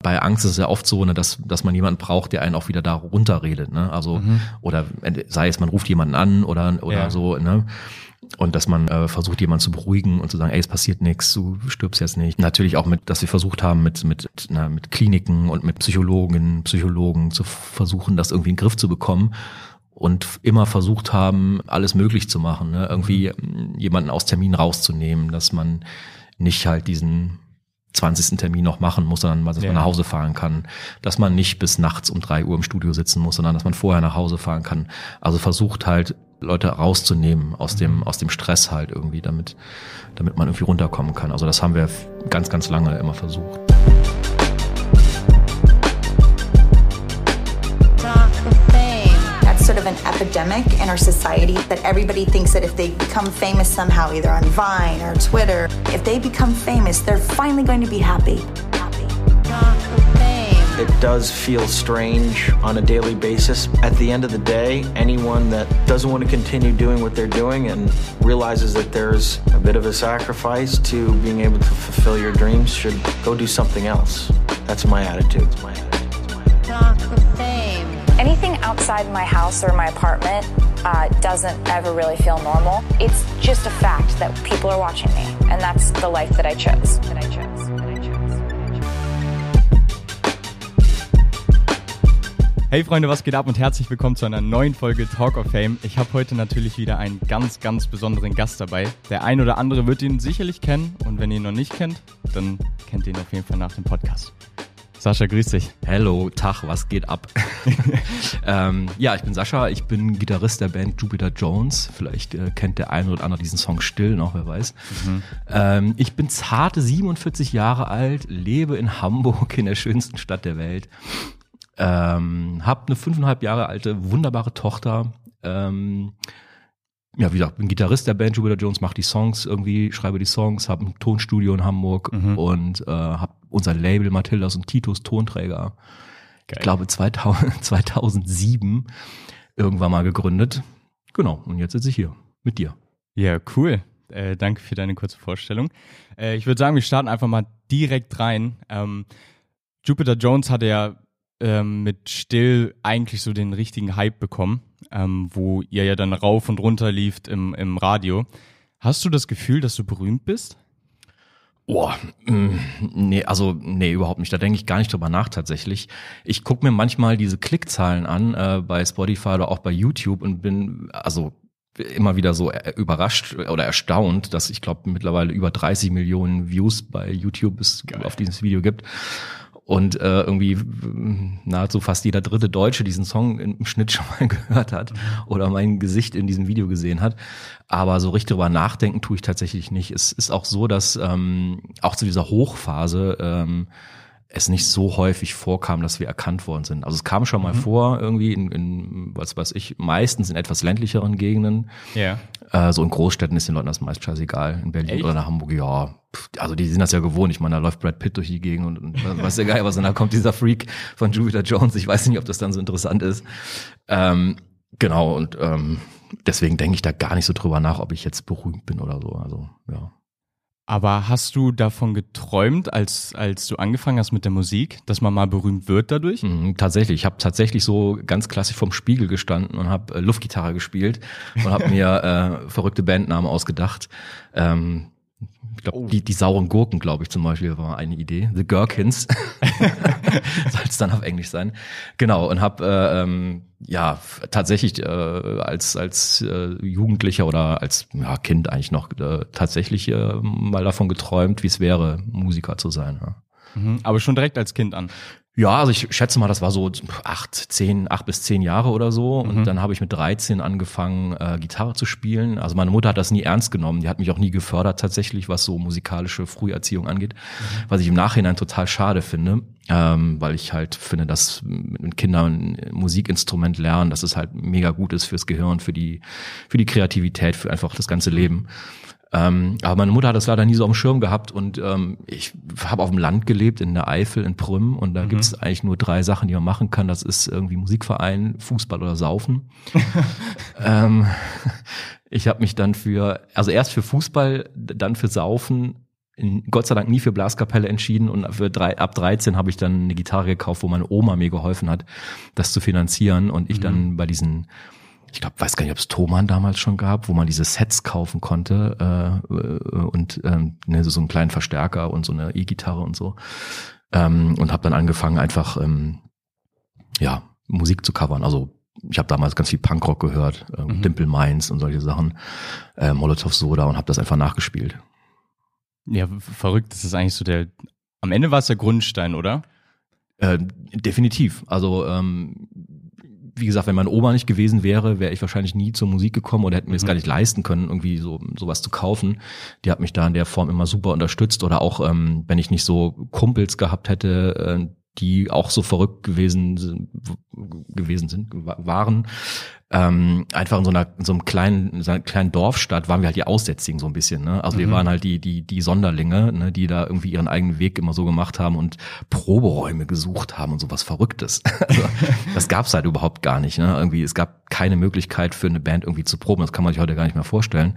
bei Angst ist es ja oft so, ne, dass, dass man jemanden braucht, der einen auch wieder da runterredet. Ne? Also, mhm. oder sei es, man ruft jemanden an oder, oder ja. so, ne? Und dass man äh, versucht, jemanden zu beruhigen und zu sagen, ey, es passiert nichts, du stirbst jetzt nicht. Natürlich auch mit, dass wir versucht haben, mit, mit, na, mit Kliniken und mit Psychologen, Psychologen zu versuchen, das irgendwie in den Griff zu bekommen und immer versucht haben, alles möglich zu machen, ne? irgendwie mhm. jemanden aus Termin rauszunehmen, dass man nicht halt diesen 20. Termin noch machen muss, sondern dass ja. man nach Hause fahren kann, dass man nicht bis nachts um drei Uhr im Studio sitzen muss, sondern dass man vorher nach Hause fahren kann. Also versucht halt Leute rauszunehmen aus dem mhm. aus dem Stress halt irgendwie, damit damit man irgendwie runterkommen kann. Also das haben wir ganz ganz lange immer versucht. Epidemic in our society that everybody thinks that if they become famous somehow, either on Vine or Twitter, if they become famous, they're finally going to be happy. It does feel strange on a daily basis. At the end of the day, anyone that doesn't want to continue doing what they're doing and realizes that there's a bit of a sacrifice to being able to fulfill your dreams should go do something else. That's my attitude. That's my attitude. Anything outside my house or my apartment uh, doesn't ever really feel normal. It's just a fact that people are watching me, and that's the life that I chose. That I chose. Hey Freunde, was geht ab und herzlich willkommen zu einer neuen Folge Talk of Fame. Ich habe heute natürlich wieder einen ganz, ganz besonderen Gast dabei. Der ein oder andere wird ihn sicherlich kennen und wenn ihr ihn noch nicht kennt, dann kennt ihr ihn auf jeden Fall nach dem Podcast. Sascha, grüß dich. Hello, Tag, was geht ab? ähm, ja, ich bin Sascha, ich bin Gitarrist der Band Jupiter Jones. Vielleicht äh, kennt der eine oder andere diesen Song still noch, wer weiß. Mhm. Ähm, ich bin zarte 47 Jahre alt, lebe in Hamburg, in der schönsten Stadt der Welt. Ähm, hab eine fünfeinhalb Jahre alte, wunderbare Tochter. Ähm, ja, wie gesagt, bin Gitarrist der Band Jupiter Jones, mache die Songs irgendwie, schreibe die Songs, habe ein Tonstudio in Hamburg mhm. und äh, habe unser Label Mathildas und Titus Tonträger, Geil. ich glaube 2000, 2007 irgendwann mal gegründet. Genau, und jetzt sitze ich hier mit dir. Ja, cool. Äh, danke für deine kurze Vorstellung. Äh, ich würde sagen, wir starten einfach mal direkt rein. Ähm, Jupiter Jones hatte ja ähm, mit Still eigentlich so den richtigen Hype bekommen, ähm, wo ihr ja dann rauf und runter lieft im, im Radio. Hast du das Gefühl, dass du berühmt bist? Boah, mm, nee, also nee, überhaupt nicht. Da denke ich gar nicht drüber nach tatsächlich. Ich gucke mir manchmal diese Klickzahlen an äh, bei Spotify oder auch bei YouTube und bin also immer wieder so äh, überrascht oder erstaunt, dass ich glaube mittlerweile über 30 Millionen Views bei YouTube es auf dieses Video gibt und äh, irgendwie nahezu fast jeder dritte Deutsche diesen Song im Schnitt schon mal gehört hat oder mein Gesicht in diesem Video gesehen hat. Aber so richtig drüber nachdenken tue ich tatsächlich nicht. Es ist auch so, dass ähm, auch zu dieser Hochphase ähm, es nicht so häufig vorkam, dass wir erkannt worden sind. Also es kam schon mal mhm. vor, irgendwie in, in, was weiß ich, meistens in etwas ländlicheren Gegenden. Ja. Äh, so in Großstädten ist den Leuten das meist scheißegal. In Berlin Echt? oder in Hamburg, ja. Also die sind das ja gewohnt. Ich meine, da läuft Brad Pitt durch die Gegend und, und weiß ja geil was. Und dann kommt dieser Freak von Jupiter Jones. Ich weiß nicht, ob das dann so interessant ist. Ähm, genau, und ähm, deswegen denke ich da gar nicht so drüber nach, ob ich jetzt berühmt bin oder so. Also, ja. Aber hast du davon geträumt, als, als du angefangen hast mit der Musik, dass man mal berühmt wird dadurch? Mhm, tatsächlich. Ich habe tatsächlich so ganz klassisch vom Spiegel gestanden und habe äh, Luftgitarre gespielt und habe mir äh, verrückte Bandnamen ausgedacht. Ähm, ich glaube, oh. die, die sauren Gurken, glaube ich, zum Beispiel, war eine Idee. The Gherkins. Soll es dann auf Englisch sein. Genau, und habe äh, ähm, ja tatsächlich äh, als, als äh, Jugendlicher oder als ja, Kind eigentlich noch äh, tatsächlich äh, mal davon geträumt, wie es wäre, Musiker zu sein. Ja. Mhm, aber schon direkt als Kind an. Ja, also ich schätze mal, das war so acht, zehn, acht bis zehn Jahre oder so. Und mhm. dann habe ich mit 13 angefangen, äh, Gitarre zu spielen. Also meine Mutter hat das nie ernst genommen. Die hat mich auch nie gefördert tatsächlich, was so musikalische Früherziehung angeht. Mhm. Was ich im Nachhinein total schade finde, ähm, weil ich halt finde, dass mit Kindern ein Musikinstrument lernen, dass es halt mega gut ist fürs Gehirn, für die, für die Kreativität, für einfach das ganze Leben. Ähm, aber meine Mutter hat das leider nie so auf dem Schirm gehabt und ähm, ich habe auf dem Land gelebt, in der Eifel, in Prüm und da mhm. gibt es eigentlich nur drei Sachen, die man machen kann. Das ist irgendwie Musikverein, Fußball oder Saufen. ähm, ich habe mich dann für, also erst für Fußball, dann für Saufen Gott sei Dank nie für Blaskapelle entschieden und für drei, ab 13 habe ich dann eine Gitarre gekauft, wo meine Oma mir geholfen hat, das zu finanzieren und ich mhm. dann bei diesen ich glaube, weiß gar nicht, ob es Thomann damals schon gab, wo man diese Sets kaufen konnte äh, äh und ähm, ne, so einen kleinen Verstärker und so eine E-Gitarre und so ähm, und habe dann angefangen einfach ähm, ja Musik zu covern. Also ich habe damals ganz viel Punkrock gehört, äh, mhm. Dimple Minds und solche Sachen, äh, Molotov Soda und habe das einfach nachgespielt. Ja, verrückt. Das ist eigentlich so der. Am Ende war es der Grundstein, oder? Äh, definitiv. Also ähm, wie gesagt, wenn meine Oma nicht gewesen wäre, wäre ich wahrscheinlich nie zur Musik gekommen oder hätte mir es mhm. gar nicht leisten können, irgendwie so sowas zu kaufen. Die hat mich da in der Form immer super unterstützt oder auch, ähm, wenn ich nicht so Kumpels gehabt hätte, äh, die auch so verrückt gewesen gewesen sind waren. Ähm, einfach in so einer in so einem kleinen so einer kleinen Dorfstadt waren wir halt die Aussätzigen so ein bisschen ne? Also mhm. wir waren halt die die die Sonderlinge ne? Die da irgendwie ihren eigenen Weg immer so gemacht haben und Proberäume gesucht haben und sowas Verrücktes. Also, das gab's halt überhaupt gar nicht ne? Irgendwie es gab keine Möglichkeit für eine Band irgendwie zu proben. Das kann man sich heute gar nicht mehr vorstellen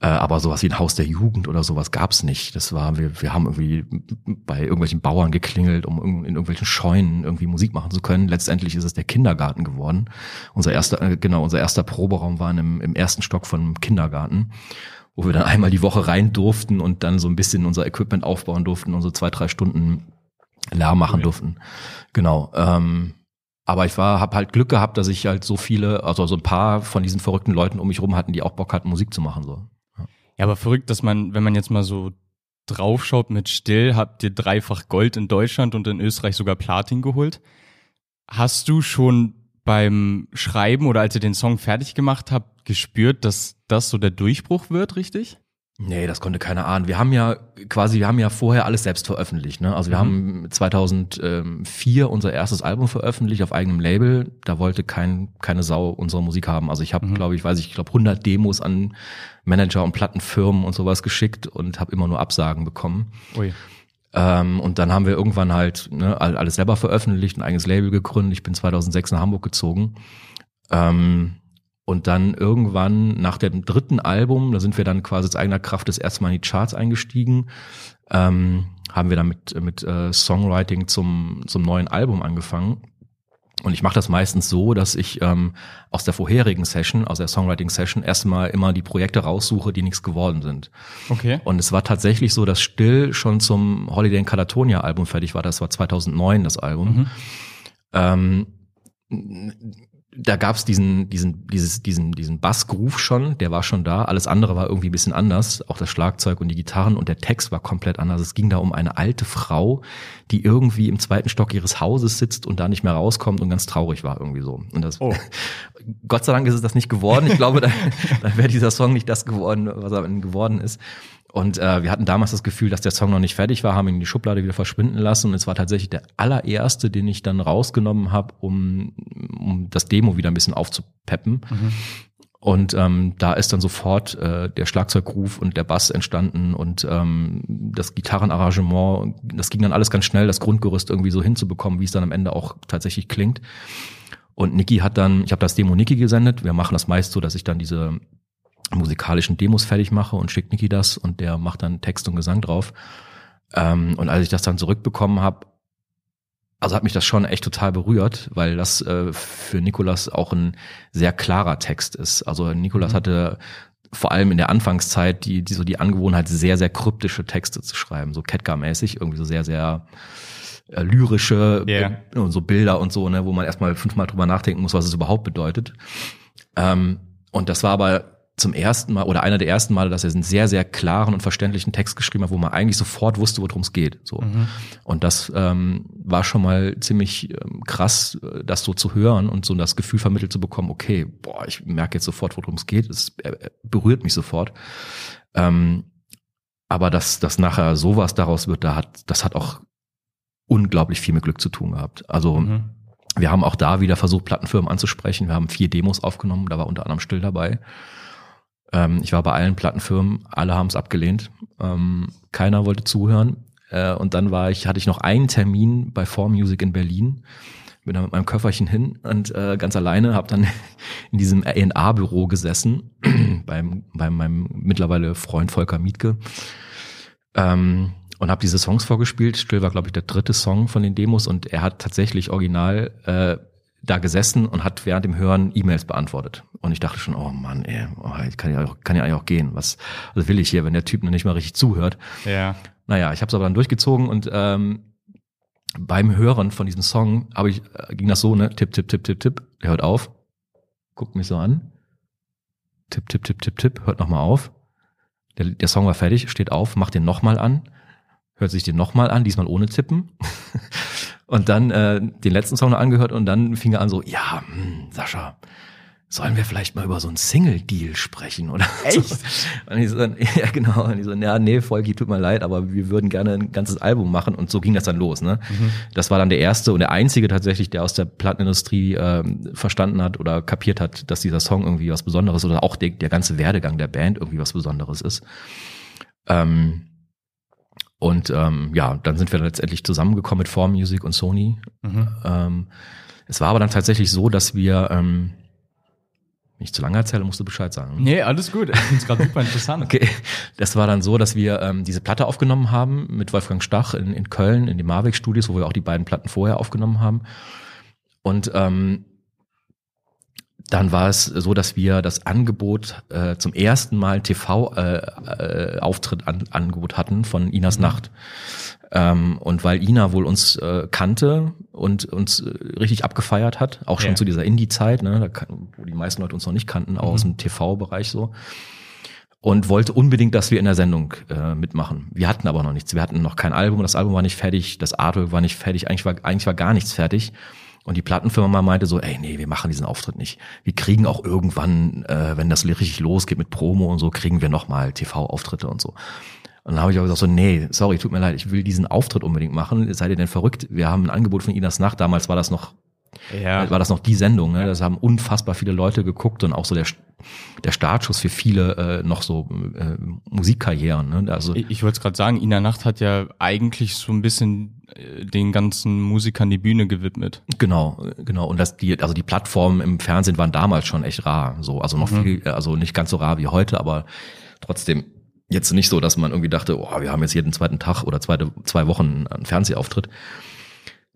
äh, aber sowas wie ein Haus der Jugend oder sowas gab's nicht. Das war, wir, wir haben irgendwie bei irgendwelchen Bauern geklingelt, um in irgendwelchen Scheunen irgendwie Musik machen zu können. Letztendlich ist es der Kindergarten geworden. Unser erster, äh, genau, unser erster Proberaum war im, im ersten Stock von Kindergarten wo wir dann einmal die Woche rein durften und dann so ein bisschen unser Equipment aufbauen durften und so zwei, drei Stunden Lärm machen durften. Genau. Ähm, aber ich war, habe halt Glück gehabt, dass ich halt so viele, also so ein paar von diesen verrückten Leuten um mich rum hatten, die auch Bock hatten, Musik zu machen. So. Ja, aber verrückt, dass man, wenn man jetzt mal so draufschaut mit Still, habt ihr dreifach Gold in Deutschland und in Österreich sogar Platin geholt. Hast du schon beim Schreiben oder als ihr den Song fertig gemacht habt, gespürt, dass das so der Durchbruch wird, richtig? Nee, das konnte keiner ahnen. Wir haben ja quasi, wir haben ja vorher alles selbst veröffentlicht. Ne? Also wir mhm. haben 2004 unser erstes Album veröffentlicht auf eigenem Label. Da wollte kein, keine Sau unsere Musik haben. Also ich habe, mhm. glaube ich, weiß ich, ich glaube 100 Demos an Manager und Plattenfirmen und sowas geschickt und habe immer nur Absagen bekommen. Ui. Ähm, und dann haben wir irgendwann halt ne, alles selber veröffentlicht, ein eigenes Label gegründet. Ich bin 2006 nach Hamburg gezogen. Ähm, und dann irgendwann nach dem dritten Album, da sind wir dann quasi aus eigener Kraft das erste Mal in die Charts eingestiegen, ähm, haben wir dann mit, mit äh, Songwriting zum, zum neuen Album angefangen. Und ich mache das meistens so, dass ich ähm, aus der vorherigen Session, aus der Songwriting-Session, erstmal immer die Projekte raussuche, die nichts geworden sind. Okay. Und es war tatsächlich so, dass Still schon zum Holiday in Catatonia-Album fertig war. Das war 2009 das Album. Mhm. Ähm, da gab's diesen, diesen, dieses, diesen, diesen Bassgroove schon, der war schon da. Alles andere war irgendwie ein bisschen anders. Auch das Schlagzeug und die Gitarren und der Text war komplett anders. Es ging da um eine alte Frau, die irgendwie im zweiten Stock ihres Hauses sitzt und da nicht mehr rauskommt und ganz traurig war irgendwie so. Und das, oh. Gott sei Dank ist es das nicht geworden. Ich glaube, da, da wäre dieser Song nicht das geworden, was er geworden ist. Und äh, wir hatten damals das Gefühl, dass der Song noch nicht fertig war, haben ihn in die Schublade wieder verschwinden lassen. Und es war tatsächlich der allererste, den ich dann rausgenommen habe, um, um das Demo wieder ein bisschen aufzupeppen. Mhm. Und ähm, da ist dann sofort äh, der Schlagzeugruf und der Bass entstanden und ähm, das Gitarrenarrangement, das ging dann alles ganz schnell, das Grundgerüst irgendwie so hinzubekommen, wie es dann am Ende auch tatsächlich klingt. Und Niki hat dann, ich habe das Demo Niki gesendet. Wir machen das meist so, dass ich dann diese musikalischen Demos fertig mache und schickt Niki das und der macht dann Text und Gesang drauf. Ähm, und als ich das dann zurückbekommen habe, also hat mich das schon echt total berührt, weil das äh, für Nikolas auch ein sehr klarer Text ist. Also Nikolas mhm. hatte vor allem in der Anfangszeit die, die so die Angewohnheit, sehr, sehr kryptische Texte zu schreiben, so Ketka-mäßig, irgendwie so sehr, sehr äh, lyrische yeah. äh, so Bilder und so, ne, wo man erstmal fünfmal drüber nachdenken muss, was es überhaupt bedeutet. Ähm, und das war aber zum ersten Mal oder einer der ersten Male, dass er einen sehr, sehr klaren und verständlichen Text geschrieben hat, wo man eigentlich sofort wusste, worum es geht. So. Mhm. Und das ähm, war schon mal ziemlich ähm, krass, äh, das so zu hören und so das Gefühl vermittelt zu bekommen, okay, boah, ich merke jetzt sofort, worum es geht. Es äh, berührt mich sofort. Ähm, aber dass, dass nachher sowas daraus wird, da hat, das hat auch unglaublich viel mit Glück zu tun gehabt. Also mhm. wir haben auch da wieder versucht, Plattenfirmen anzusprechen. Wir haben vier Demos aufgenommen, da war unter anderem Still dabei. Ähm, ich war bei allen Plattenfirmen, alle haben es abgelehnt. Ähm, keiner wollte zuhören. Äh, und dann war ich, hatte ich noch einen Termin bei 4Music in Berlin. Bin da mit meinem Köfferchen hin und äh, ganz alleine habe dann in diesem A&A-Büro gesessen, beim, bei meinem mittlerweile Freund Volker Mietke. Ähm, und habe diese Songs vorgespielt. Still war, glaube ich, der dritte Song von den Demos und er hat tatsächlich original äh, da gesessen und hat während dem Hören E-Mails beantwortet. Und ich dachte schon, oh Mann, ey, oh, kann ja auch, kann ja eigentlich auch gehen. Was also will ich hier, wenn der Typ noch nicht mal richtig zuhört? Ja. Naja, ich habe es aber dann durchgezogen und ähm, beim Hören von diesem Song habe ich äh, ging das so, ne, tipp, tipp, tipp, tipp, tipp, der hört auf, guckt mich so an, tipp, tipp, tipp, tipp, tipp, hört nochmal auf. Der, der Song war fertig, steht auf, macht den nochmal an, hört sich den nochmal an, diesmal ohne Tippen. und dann äh, den letzten Song noch angehört und dann fing er an so, ja, hm, Sascha, sollen wir vielleicht mal über so einen Single-Deal sprechen oder Echt? So. Und ich so, ja genau, und ich so, ja, nee, Volki, tut mir leid, aber wir würden gerne ein ganzes Album machen und so ging das dann los. Ne? Das war dann der erste und der einzige tatsächlich, der aus der Plattenindustrie ähm, verstanden hat oder kapiert hat, dass dieser Song irgendwie was Besonderes oder auch der, der ganze Werdegang der Band irgendwie was Besonderes ist. Ähm, und ähm, ja, dann sind wir letztendlich zusammengekommen mit Form Music und Sony. Ähm, es war aber dann tatsächlich so, dass wir, ähm, wenn ich zu lange erzähle, musst du Bescheid sagen. Nee, alles gut. Ich finde es gerade super interessant. Okay, das war dann so, dass wir ähm, diese Platte aufgenommen haben mit Wolfgang Stach in, in Köln, in den Marweg Studios, wo wir auch die beiden Platten vorher aufgenommen haben. Und ähm, dann war es so, dass wir das Angebot äh, zum ersten Mal TV-Auftritt äh, Auftritt an, Angebot hatten von Inas Nacht. Ähm, und weil Ina wohl uns äh, kannte und uns äh, richtig abgefeiert hat, auch schon Ja. zu dieser Indie-Zeit, ne, da kan- wo die meisten Leute uns noch nicht kannten, auch aus dem TV-Bereich so, und wollte unbedingt, dass wir in der Sendung äh, mitmachen. Wir hatten aber noch nichts. Wir hatten noch kein Album, das Album war nicht fertig, das Artwork war nicht fertig, eigentlich war, eigentlich war gar nichts fertig. Und die Plattenfirma meinte so, ey, nee, wir machen diesen Auftritt nicht. Wir kriegen auch irgendwann, äh, wenn das richtig losgeht mit Promo und so, kriegen wir nochmal TV-Auftritte und so. Und dann habe ich auch gesagt so, nee, sorry, tut mir leid, ich will diesen Auftritt unbedingt machen. Seid ihr denn verrückt? Wir haben ein Angebot von Inas Nacht. Damals war das noch Ja. war das noch die Sendung. Ne? Das haben unfassbar viele Leute geguckt und auch so der, der Startschuss für viele äh, noch so äh, Musikkarrieren. Ne? Also Ich, ich wollte es gerade sagen, Ina Nacht hat ja eigentlich so ein bisschen äh, den ganzen Musikern die Bühne gewidmet. genau, genau. Und das die, also die Plattformen im Fernsehen waren damals schon echt rar. So, also noch viel, also nicht ganz so rar wie heute, aber trotzdem jetzt nicht so, dass man irgendwie dachte, oh, wir haben jetzt jeden zweiten Tag oder zweite, zwei Wochen einen Fernsehauftritt.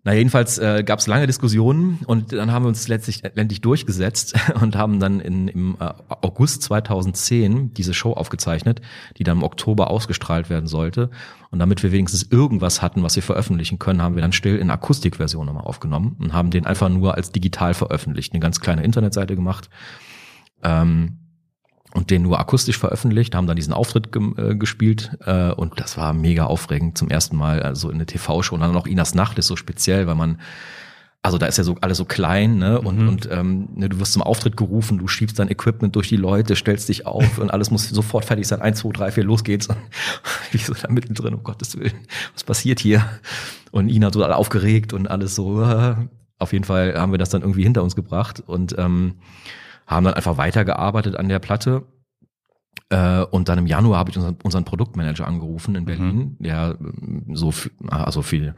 Na jedenfalls äh, gab es lange Diskussionen und dann haben wir uns letztlich endlich durchgesetzt und haben dann in, im äh, August 2010 diese Show aufgezeichnet, die dann im Oktober ausgestrahlt werden sollte. Und damit wir wenigstens irgendwas hatten, was wir veröffentlichen können, haben wir dann still in Akustikversion nochmal aufgenommen und haben den einfach nur als digital veröffentlicht. Eine ganz kleine Internetseite gemacht. Ähm, und den nur akustisch veröffentlicht, haben dann diesen Auftritt gem- äh, gespielt äh, und das war mega aufregend zum ersten Mal, also in eine TV-Show und dann noch Inas Nacht ist so speziell, weil man also da ist ja so alles so klein, ne? Und, und ähm, ne, du wirst zum Auftritt gerufen, du schiebst dein Equipment durch die Leute, stellst dich auf und alles muss sofort fertig sein. Eins, zwei, drei, vier, los geht's. Und ich so da mittendrin, um Gottes Willen, was passiert hier? Und Ina total aufgeregt und alles so. Äh. Auf jeden Fall haben wir das dann irgendwie hinter uns gebracht und ähm, haben dann einfach weitergearbeitet an der Platte. Äh, und dann im Januar habe ich unseren, unseren Produktmanager angerufen in Berlin, der ähm, so f- also viel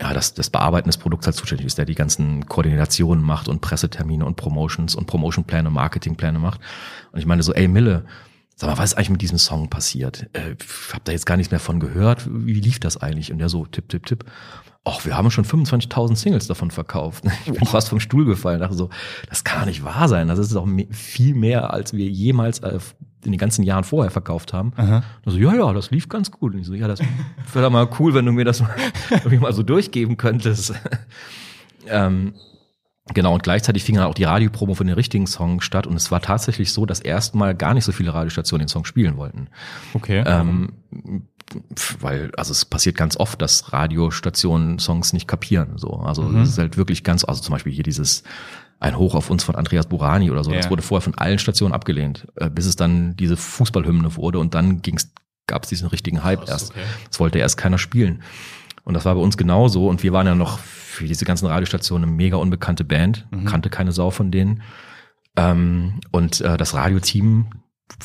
ja, das, das Bearbeiten des Produkts halt zuständig ist, der die ganzen Koordinationen macht und Pressetermine und Promotions und Promotionpläne, Marketingpläne macht. Und ich meine so, ey Mille, sag mal, was ist eigentlich mit diesem Song passiert? Äh, ich hab da jetzt gar nichts mehr von gehört. Wie lief das eigentlich? Und der so, tipp, tipp, tipp. Ach, wir haben schon 25.000 Singles davon verkauft. Ich bin fast vom Stuhl gefallen. Dachte so, das kann nicht wahr sein. Das ist doch me- viel mehr, als wir jemals äh, in den ganzen Jahren vorher verkauft haben. Also, ja, ja, das lief ganz gut. Und ich so, ja, das wäre mal cool, wenn du mir das mal, irgendwie mal so durchgeben könntest. ähm, Genau, und gleichzeitig fing dann auch die Radiopromo für den richtigen Song statt. Und es war tatsächlich so, dass erstmal gar nicht so viele Radiostationen den Song spielen wollten. Okay. Ähm, weil, also es passiert ganz oft, dass Radiostationen Songs nicht kapieren. So. Also es ist halt wirklich ganz, also zum Beispiel hier dieses Ein Hoch auf uns von Andreas Burani oder so, das Ja. wurde vorher von allen Stationen abgelehnt, äh, bis es dann diese Fußballhymne wurde und dann ging's, gab es diesen richtigen Hype erst. Das wollte erst keiner spielen. Und das war bei uns genauso. Und wir waren ja noch für diese ganzen Radiostationen eine mega unbekannte Band, kannte keine Sau von denen. Ähm, und äh, das Radioteam,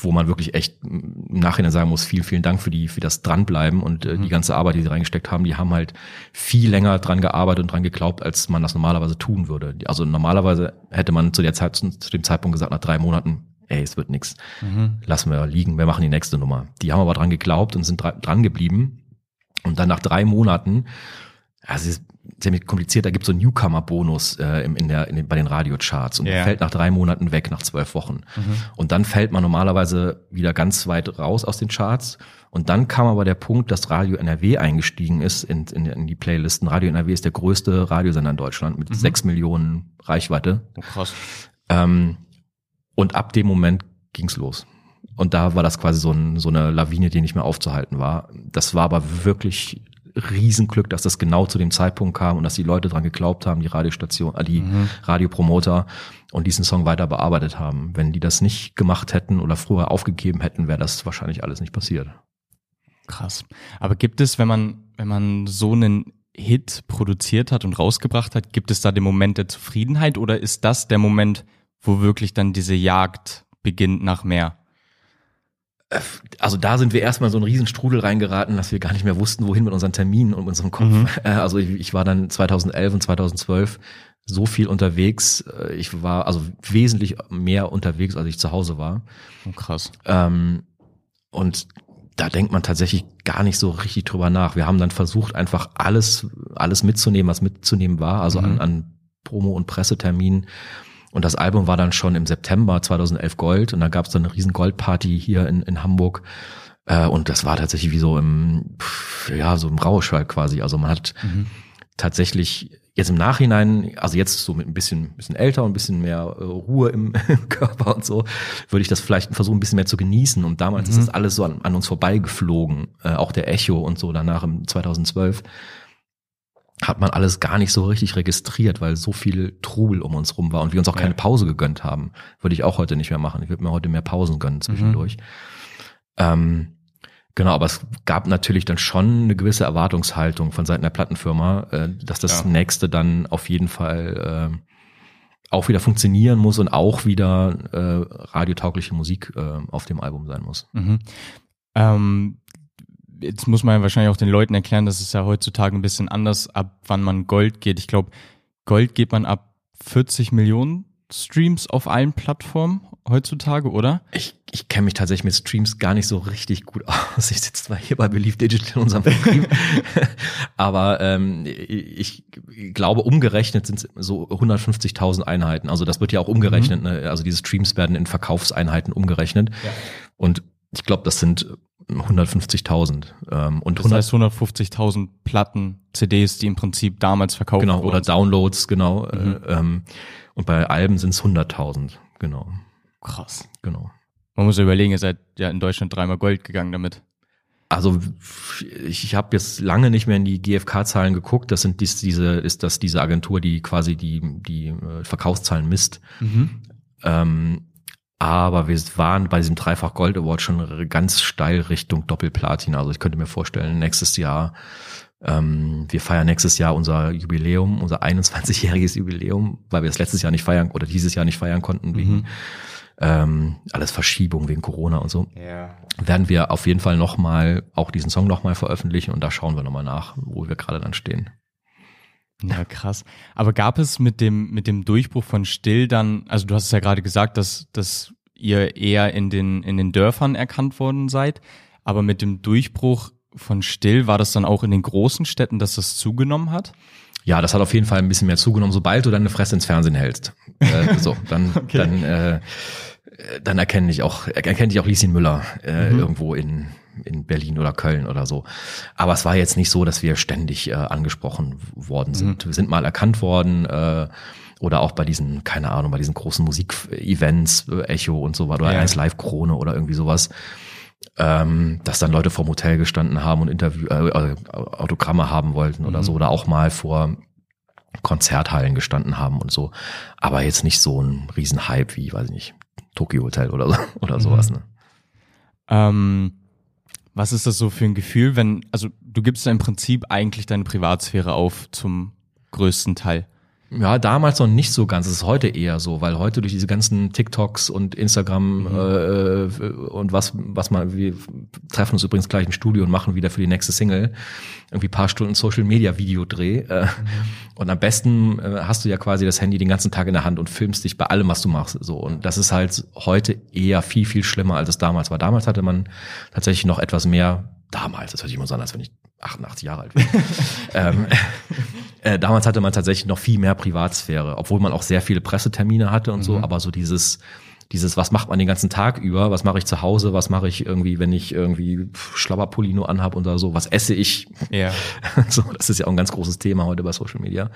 wo man wirklich echt im Nachhinein sagen muss, vielen, vielen Dank für die, für das Dranbleiben und äh, die ganze Arbeit, die sie reingesteckt haben, die haben halt viel länger dran gearbeitet und dran geglaubt, als man das normalerweise tun würde. Also normalerweise hätte man zu der Zeit, zu dem Zeitpunkt gesagt, nach drei Monaten, ey, es wird nix. Lassen wir liegen, wir machen die nächste Nummer. Die haben aber dran geglaubt und sind dra dran geblieben. Und dann nach drei Monaten, also es ist ziemlich kompliziert, da gibt es so einen Newcomer-Bonus äh, in der, in den, bei den Radiocharts und Ja. fällt nach drei Monaten weg, nach zwölf Wochen. Und dann fällt man normalerweise wieder ganz weit raus aus den Charts. Und dann kam aber der Punkt, dass Radio NRW eingestiegen ist in, in, in die Playlisten. Radio NRW ist der größte Radiosender in Deutschland mit sechs Millionen Reichweite. Oh, krass. Ähm, und ab dem Moment ging's los. Und da war das quasi so, ein, so eine Lawine, die nicht mehr aufzuhalten war. Das war aber wirklich Riesenglück, dass das genau zu dem Zeitpunkt kam und dass die Leute dran geglaubt haben, die Radiostation, äh, die Radiopromoter und diesen Song weiter bearbeitet haben. Wenn die das nicht gemacht hätten oder früher aufgegeben hätten, wäre das wahrscheinlich alles nicht passiert. Krass. Aber gibt es, wenn man, wenn man so einen Hit produziert hat und rausgebracht hat, gibt es da den Moment der Zufriedenheit oder ist das der Moment, wo wirklich dann diese Jagd beginnt nach mehr? Also da sind wir erstmal so einen riesen Strudel reingeraten, dass wir gar nicht mehr wussten, wohin mit unseren Terminen und unserem Kopf. Äh, Also ich, ich war dann 2011 und 2012 so viel unterwegs. Äh, Ich war also wesentlich mehr unterwegs, als ich zu Hause war. Oh, krass. Ähm, und da denkt man tatsächlich gar nicht so richtig drüber nach. Wir haben dann versucht, einfach alles, alles mitzunehmen, was mitzunehmen war, also an, an Promo- und Presseterminen. Und das Album war dann schon im September 2011 Gold und da gab es dann eine riesen Goldparty hier in, in Hamburg. Äh, und das war tatsächlich wie so im, ja, so im Rausch halt quasi. Also man hat tatsächlich jetzt im Nachhinein, also jetzt so mit ein bisschen, bisschen älter und ein bisschen mehr äh, Ruhe im, im Körper und so, würde ich das vielleicht versuchen, ein bisschen mehr zu genießen. Und damals ist das alles so an, an uns vorbeigeflogen. Äh, auch der Echo und so danach im 2012 hat man alles gar nicht so richtig registriert, weil so viel Trubel um uns rum war und wir uns auch keine Pause gegönnt haben. Würde ich auch heute nicht mehr machen. Ich würde mir heute mehr Pausen gönnen zwischendurch. Ähm, genau, aber es gab natürlich dann schon eine gewisse Erwartungshaltung von Seiten der Plattenfirma, äh, dass das Ja. nächste dann auf jeden Fall äh, auch wieder funktionieren muss und auch wieder äh, radiotaugliche Musik äh, auf dem Album sein muss. Mhm. Ähm, jetzt muss man ja wahrscheinlich auch den Leuten erklären, dass es ja heutzutage ein bisschen anders, ab wann man Gold geht. Ich glaube, Gold geht man ab 40 Millionen Streams auf allen Plattformen heutzutage, oder? Ich, ich kenne mich tatsächlich mit Streams gar nicht so richtig gut aus. Ich sitze zwar hier bei Believe Digital in unserem Vertrieb, aber ähm, ich glaube, umgerechnet sind es so 150.000 Einheiten. Also das wird ja auch umgerechnet. Ne? Also diese Streams werden in Verkaufseinheiten umgerechnet. Und ich glaube, das sind 150.000. Ähm, und Das 100, heißt 150.000 Platten, CDs, die im Prinzip damals verkauft genau, wurden. oder Downloads, genau. Äh, ähm, und bei Alben sind es 100.000. Genau, Krass. genau. Man muss ja überlegen, ihr seid ja in Deutschland dreimal Gold gegangen damit. Also ich, ich habe jetzt lange nicht mehr in die GfK-Zahlen geguckt. Das sind dies, diese, ist das diese Agentur, die quasi die die äh, Verkaufszahlen misst. Ähm, aber wir waren bei diesem Dreifach Gold Award schon ganz steil Richtung Doppelplatin. Also ich könnte mir vorstellen, nächstes Jahr, ähm, wir feiern nächstes Jahr unser Jubiläum, unser 21-jähriges Jubiläum, weil wir es letztes Jahr nicht feiern oder dieses Jahr nicht feiern konnten wegen ähm, alles Verschiebung wegen Corona und so Ja. werden wir auf jeden Fall nochmal auch diesen Song nochmal veröffentlichen und da schauen wir nochmal nach, wo wir gerade dann stehen. Ja, krass. Aber gab es mit dem, mit dem Durchbruch von Still dann, also du hast es ja gerade gesagt, dass, dass ihr eher in den, in den Dörfern erkannt worden seid, aber mit dem Durchbruch von Still war das dann auch in den großen Städten, dass das zugenommen hat? Ja, das hat auf jeden Fall ein bisschen mehr zugenommen, sobald du deine Fresse ins Fernsehen hältst. Äh, so, dann, dann, äh, dann erkenne ich auch, erkennt dich auch Lieschen Müller äh, irgendwo in, in Berlin oder Köln oder so. Aber es war jetzt nicht so, dass wir ständig äh, angesprochen worden sind. Wir sind mal erkannt worden, äh, oder auch bei diesen, keine Ahnung, bei diesen großen Musikevents, äh, Echo und so weiter, oder Ja. eins Live Krone oder irgendwie sowas. ähm, dass dann Leute vorm Hotel gestanden haben und Interview, äh, äh, Autogramme haben wollten oder so, oder auch mal vor Konzerthallen gestanden haben und so. Aber jetzt nicht so ein Riesenhype wie, weiß ich nicht, Tokyo Hotel oder so, oder sowas. Ne? Ähm, was ist das so für ein Gefühl, wenn, also du gibst ja im Prinzip eigentlich deine Privatsphäre auf zum größten Teil. Ja, damals noch nicht so ganz. Es ist heute eher so, weil heute durch diese ganzen TikToks und Instagram mhm. äh, und was, was man, wir treffen uns übrigens gleich im Studio und machen wieder für die nächste Single irgendwie paar Stunden Social Media Videodreh. Äh, mhm. Und am besten äh, hast du ja quasi das Handy den ganzen Tag in der Hand und filmst dich bei allem, was du machst. So und das ist halt heute eher viel viel schlimmer, als es damals war. Damals hatte man tatsächlich noch etwas mehr damals, das hört sich immer so an, als wenn ich 88 Jahre alt bin. ähm, äh, damals hatte man tatsächlich noch viel mehr Privatsphäre, obwohl man auch sehr viele Pressetermine hatte und mhm. so, aber so dieses dieses, was macht man den ganzen Tag über, was mache ich zu Hause, was mache ich irgendwie, wenn ich irgendwie Schlabberpulli nur anhab oder so, was esse ich? Ja. so, das ist ja auch ein ganz großes Thema heute bei Social Media.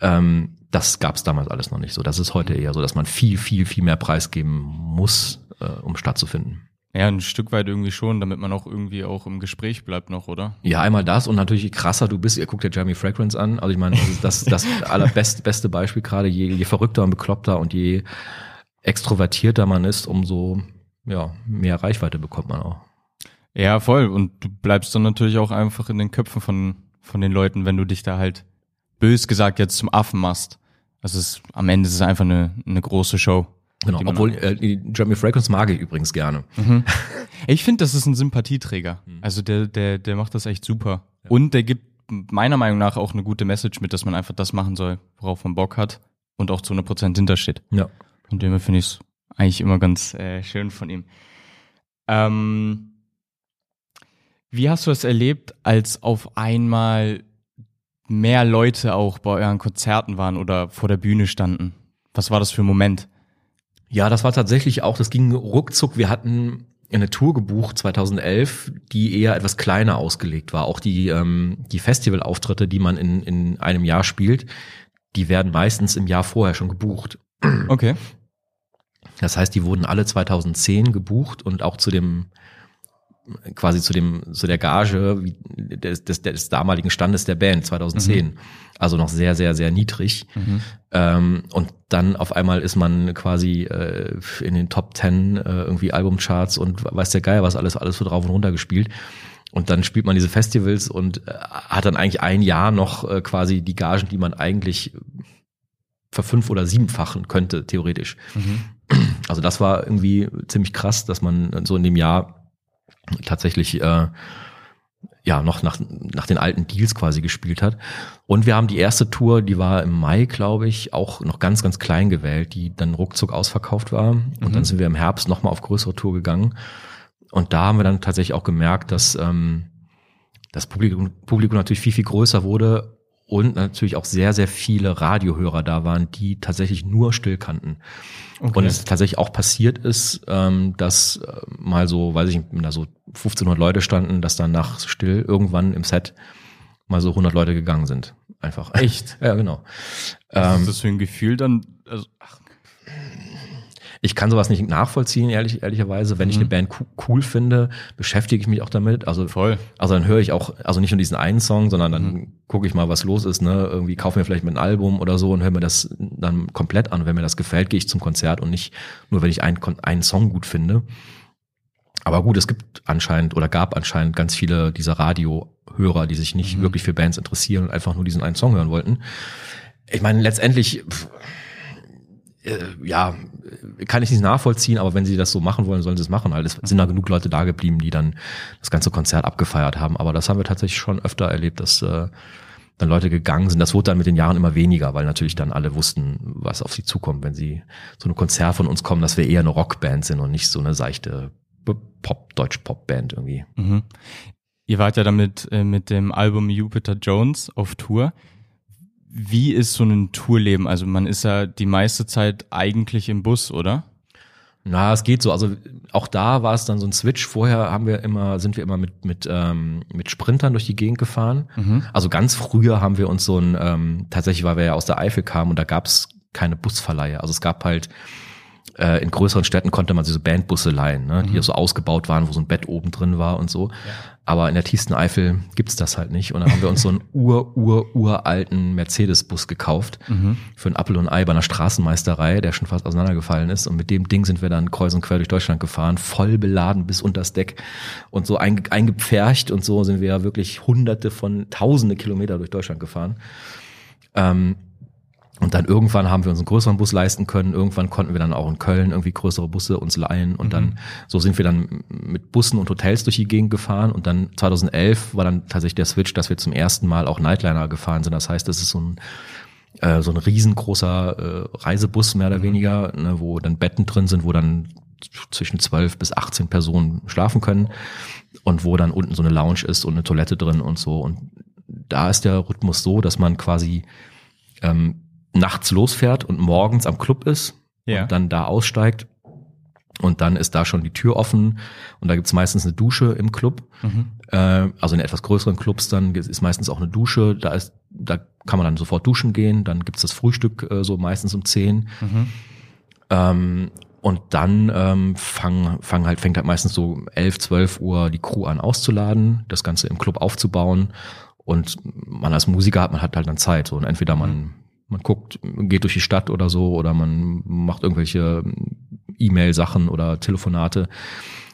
Ähm, das gab es damals alles noch nicht so. Das ist heute eher so, dass man viel, viel, viel mehr preisgeben muss, äh, um stattzufinden. Ja, ein Stück weit irgendwie schon, damit man auch irgendwie auch im Gespräch bleibt noch, oder? Ja, einmal das und natürlich je krasser du bist, ihr guckt ja Jeremy Fragrance an. Also ich meine, das ist das, das allerbeste beste Beispiel gerade, je, je verrückter und bekloppter und je extrovertierter man ist, umso ja, mehr Reichweite bekommt man auch. Ja, voll. Und du bleibst dann natürlich auch einfach in den Köpfen von, von den Leuten, wenn du dich da halt bös gesagt jetzt zum Affen machst. Also es ist, am Ende ist es einfach eine, eine große Show. Genau, obwohl äh, Jeremy Fragrance mag ich übrigens gerne. Mhm. Ich finde, das ist ein Sympathieträger. Mhm. Also der, der, der macht das echt super. Ja. Und der gibt meiner Meinung nach auch eine gute Message mit, dass man einfach das machen soll, worauf man Bock hat und auch zu 100 Prozent hintersteht. Ja. Von dem finde ich es eigentlich immer ganz äh, schön von ihm. Ähm, wie hast du es erlebt, als auf einmal mehr Leute auch bei euren Konzerten waren oder vor der Bühne standen? Was war das für ein Moment? Ja, das war tatsächlich auch, das ging ruckzuck. Wir hatten eine Tour gebucht 2011, die eher etwas kleiner ausgelegt war. Auch die, ähm, die Festivalauftritte, die man in, in einem Jahr spielt, die werden meistens im Jahr vorher schon gebucht. Okay. Das heißt, die wurden alle 2010 gebucht und auch zu dem quasi zu dem zu der Gage des, des, des damaligen Standes der Band 2010. Mhm. Also noch sehr, sehr, sehr niedrig. Mhm. Ähm, und dann auf einmal ist man quasi äh, in den Top Ten äh, irgendwie Albumcharts und weiß der Geier, was alles, alles so drauf und runter gespielt. Und dann spielt man diese Festivals und äh, hat dann eigentlich ein Jahr noch äh, quasi die Gagen, die man eigentlich verfünf- oder siebenfachen könnte, theoretisch. Mhm. Also das war irgendwie ziemlich krass, dass man so in dem Jahr tatsächlich äh, ja noch nach, nach den alten Deals quasi gespielt hat. Und wir haben die erste Tour, die war im Mai, glaube ich, auch noch ganz, ganz klein gewählt, die dann ruckzuck ausverkauft war. Und mhm. dann sind wir im Herbst nochmal auf größere Tour gegangen. Und da haben wir dann tatsächlich auch gemerkt, dass ähm, das Publikum, Publikum natürlich viel, viel größer wurde und natürlich auch sehr, sehr viele Radiohörer da waren, die tatsächlich nur still kannten. Okay. Und es tatsächlich auch passiert ist, ähm, dass äh, mal so, weiß ich nicht, da so 1500 Leute standen, dass dann nach still irgendwann im Set mal so 100 Leute gegangen sind. Einfach. Echt? ja, genau. Was ähm, ist das für ein Gefühl dann? Also, ach, ich kann sowas nicht nachvollziehen, ehrlich, ehrlicherweise. Wenn mhm. ich eine Band cool finde, beschäftige ich mich auch damit. Also, Voll. also dann höre ich auch, also nicht nur diesen einen Song, sondern dann mhm. gucke ich mal, was los ist, ne? Irgendwie kaufe mir vielleicht mit ein Album oder so und höre mir das dann komplett an. wenn mir das gefällt, gehe ich zum Konzert und nicht nur, wenn ich einen, einen Song gut finde. Aber gut, es gibt anscheinend oder gab anscheinend ganz viele dieser Radiohörer, die sich nicht mhm. wirklich für Bands interessieren und einfach nur diesen einen Song hören wollten. Ich meine, letztendlich, pff, äh, ja, kann ich nicht nachvollziehen, aber wenn sie das so machen wollen, sollen sie es machen. Halt. Es sind da genug Leute da geblieben, die dann das ganze Konzert abgefeiert haben. Aber das haben wir tatsächlich schon öfter erlebt, dass äh, dann Leute gegangen sind. Das wurde dann mit den Jahren immer weniger, weil natürlich dann alle wussten, was auf sie zukommt, wenn sie so ein Konzert von uns kommen, dass wir eher eine Rockband sind und nicht so eine seichte Pop, Deutsch-Pop-Band irgendwie. Mhm. Ihr wart ja damit äh, mit dem Album Jupiter Jones auf Tour. Wie ist so ein Tourleben? Also man ist ja die meiste Zeit eigentlich im Bus, oder? Na, es geht so. Also auch da war es dann so ein Switch. Vorher haben wir immer, sind wir immer mit mit ähm, mit Sprintern durch die Gegend gefahren. Mhm. Also ganz früher haben wir uns so ein ähm, tatsächlich, weil wir ja aus der Eifel kamen und da gab es keine Busverleihe. Also es gab halt äh, in größeren Städten konnte man diese Bandbusse leihen, ne, die mhm. so ausgebaut waren, wo so ein Bett oben drin war und so. Ja. Aber in der tiefsten Eifel gibt's das halt nicht. Und dann haben wir uns so einen ur, ur, uralten Mercedes-Bus gekauft mhm. für ein Apfel und Ei bei einer Straßenmeisterei, der schon fast auseinandergefallen ist. Und mit dem Ding sind wir dann kreuz und quer durch Deutschland gefahren, voll beladen bis unters Deck und so einge eingepfercht. Und so sind wir ja wirklich hunderte von tausende Kilometer durch Deutschland gefahren. Ähm, und dann irgendwann haben wir uns einen größeren Bus leisten können. Irgendwann konnten wir dann auch in Köln irgendwie größere Busse uns leihen. Und dann, so sind wir dann mit Bussen und Hotels durch die Gegend gefahren. Und dann 2011 war dann tatsächlich der Switch, dass wir zum ersten Mal auch Nightliner gefahren sind. Das heißt, das ist so ein, äh, so ein riesengroßer äh, Reisebus mehr oder weniger, ne, wo dann Betten drin sind, wo dann zwischen 12 bis 18 Personen schlafen können und wo dann unten so eine Lounge ist und eine Toilette drin und so. Und da ist der Rhythmus so, dass man quasi ähm, nachts losfährt und morgens am Club ist Ja. und dann da aussteigt. Und dann ist da schon die Tür offen und da gibt's meistens eine Dusche im Club. Äh, also in etwas größeren Clubs dann ist meistens auch eine Dusche. Da ist, da kann man dann sofort duschen gehen. Dann gibt's das Frühstück äh, so meistens um 10. Ähm, und dann ähm, fang, fang halt, fängt halt meistens so 11, 12 Uhr die Crew an auszuladen, das Ganze im Club aufzubauen. Und man als Musiker hat, man hat halt dann Zeit. So. Und entweder man, man guckt, geht durch die Stadt oder so, oder man macht irgendwelche E-Mail-Sachen oder Telefonate.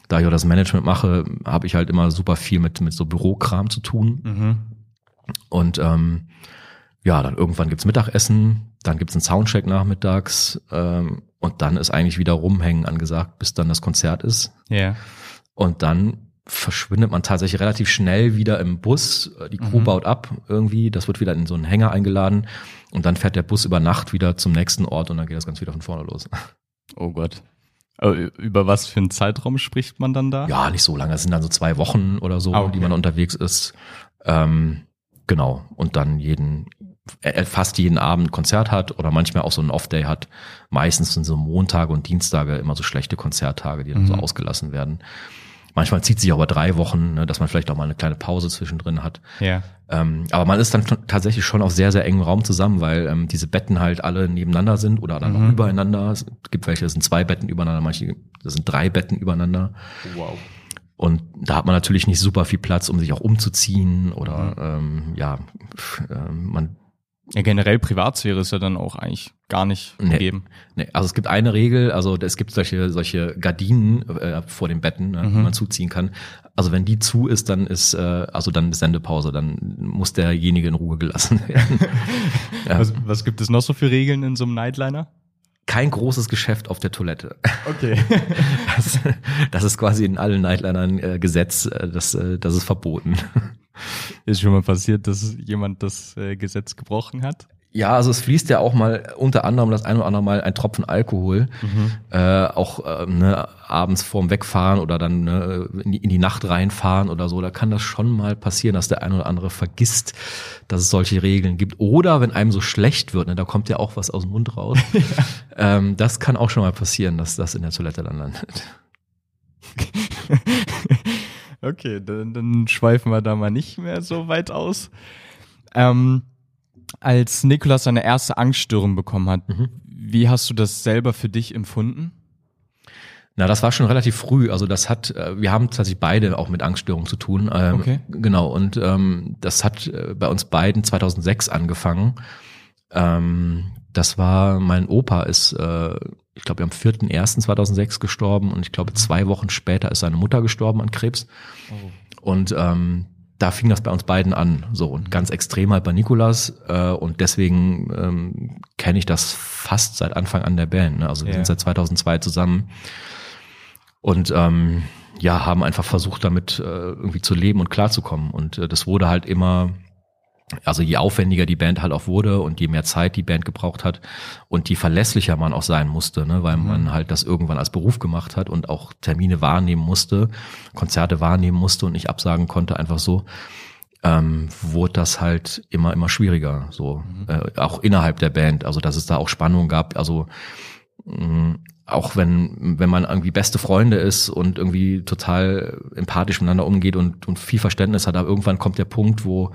Da ich auch das Management mache, habe ich halt immer super viel mit, mit so Bürokram zu tun. Und ähm, ja, dann irgendwann gibt's Mittagessen, dann gibt's einen Soundcheck nachmittags ähm, und dann ist eigentlich wieder rumhängen angesagt, bis dann das Konzert ist. Ja. Und dann verschwindet man tatsächlich relativ schnell wieder im Bus. Die Crew baut ab irgendwie, das wird wieder in so einen Hänger eingeladen und dann fährt der Bus über Nacht wieder zum nächsten Ort und dann geht das ganz wieder von vorne los. Oh Gott. Aber über was für einen Zeitraum spricht man dann da? Ja, nicht so lange, es sind dann so zwei Wochen oder so, Ah, okay. die man unterwegs ist. Ähm, genau. Und dann jeden, äh, fast jeden Abend Konzert hat oder manchmal auch so einen Off-Day hat. Meistens sind so Montage und Dienstage immer so schlechte Konzerttage, die dann Mhm. so ausgelassen werden. Manchmal zieht sich auch über drei Wochen, ne, dass man vielleicht auch mal eine kleine Pause zwischendrin hat. Ja. Ähm, aber man ist dann tatsächlich schon auf sehr, sehr engem Raum zusammen, weil ähm, diese Betten halt alle nebeneinander sind oder dann Mhm. übereinander. Es gibt welche, das sind zwei Betten übereinander, manche, das sind drei Betten übereinander. Wow. Und da hat man natürlich nicht super viel Platz, um sich auch umzuziehen oder Mhm. ähm, ja, ähm, man Ja, generell Privatsphäre ist ja dann auch eigentlich gar nicht Nee. gegeben. Nee, also es gibt eine Regel, also es gibt solche solche Gardinen äh, vor den Betten, ne, die man zuziehen kann. Also wenn die zu ist, dann ist äh, also dann ist Sendepause, dann muss derjenige in Ruhe gelassen werden. Ja. Was, was gibt es noch so für Regeln in so einem Nightliner? Kein großes Geschäft auf der Toilette. Okay. Das, das ist quasi in allen Nightlinern äh, Gesetz, äh, das, äh, das ist verboten. Ist schon mal passiert, dass jemand das äh, Gesetz gebrochen hat? Ja, also es fließt ja auch mal unter anderem das ein oder andere Mal ein Tropfen Alkohol, äh, auch ähm, ne, abends vorm Wegfahren oder dann ne, in, die, in die Nacht reinfahren oder so. Da kann das schon mal passieren, dass der ein oder andere vergisst, dass es solche Regeln gibt. Oder wenn einem so schlecht wird, ne, da kommt ja auch was aus dem Mund raus. ähm, das kann auch schon mal passieren, dass das in der Toilette dann landet. Okay, dann, dann schweifen wir da mal nicht mehr so weit aus. Ähm, als Nikolas seine erste Angststörung bekommen hat, wie hast du das selber für dich empfunden? Na, das war schon relativ früh. Also das hat, äh, wir haben tatsächlich beide auch mit Angststörungen zu tun. Ähm, Okay. Genau. Und ähm, das hat äh, bei uns beiden 2006 angefangen. Ähm, das war, mein Opa ist, äh, ich glaube, am 4.1.2006 gestorben und ich glaube, zwei Wochen später ist seine Mutter gestorben an Krebs. Und ähm, da fing das bei uns beiden an. So und ganz extrem halt bei Nikolas. Äh, und deswegen ähm, kenne ich das fast seit Anfang an der Band. Ne? Also wir Ja. sind seit 2002 zusammen und ähm, ja, haben einfach versucht, damit äh, irgendwie zu leben und klarzukommen. Und äh, das wurde halt immer, also je aufwendiger die Band halt auch wurde und je mehr Zeit die Band gebraucht hat und je verlässlicher man auch sein musste, ne, weil man halt das irgendwann als Beruf gemacht hat und auch Termine wahrnehmen musste, Konzerte wahrnehmen musste und nicht absagen konnte, einfach so, ähm, wurde das halt immer, immer schwieriger, so, äh, auch innerhalb der Band, also dass es da auch Spannung gab, also mh, auch wenn, wenn man irgendwie beste Freunde ist und irgendwie total empathisch miteinander umgeht und, und viel Verständnis hat, aber irgendwann kommt der Punkt, wo,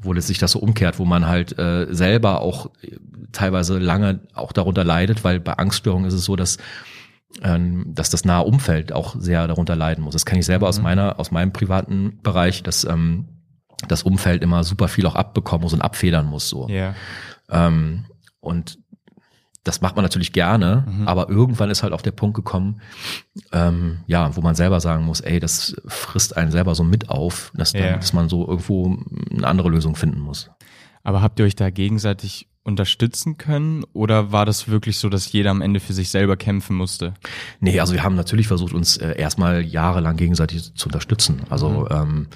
wo es sich das so umkehrt, wo man halt äh, selber auch äh, teilweise lange auch darunter leidet, weil bei Angststörungen ist es so, dass ähm, dass das nahe Umfeld auch sehr darunter leiden muss. Das kenne ich selber aus meiner, aus meinem privaten Bereich, dass ähm, das Umfeld immer super viel auch abbekommen muss und abfedern muss. So. Ja. Ähm, und das macht man natürlich gerne, aber irgendwann ist halt auch der Punkt gekommen, ähm, ja, wo man selber sagen muss, ey, das frisst einen selber so mit auf, dass, dann, Ja. dass man so irgendwo eine andere Lösung finden muss. Aber habt ihr euch da gegenseitig unterstützen können? Oder war das wirklich so, dass jeder am Ende für sich selber kämpfen musste? Nee, also wir haben natürlich versucht, uns äh, erstmal jahrelang gegenseitig zu unterstützen. Also ähm, mh,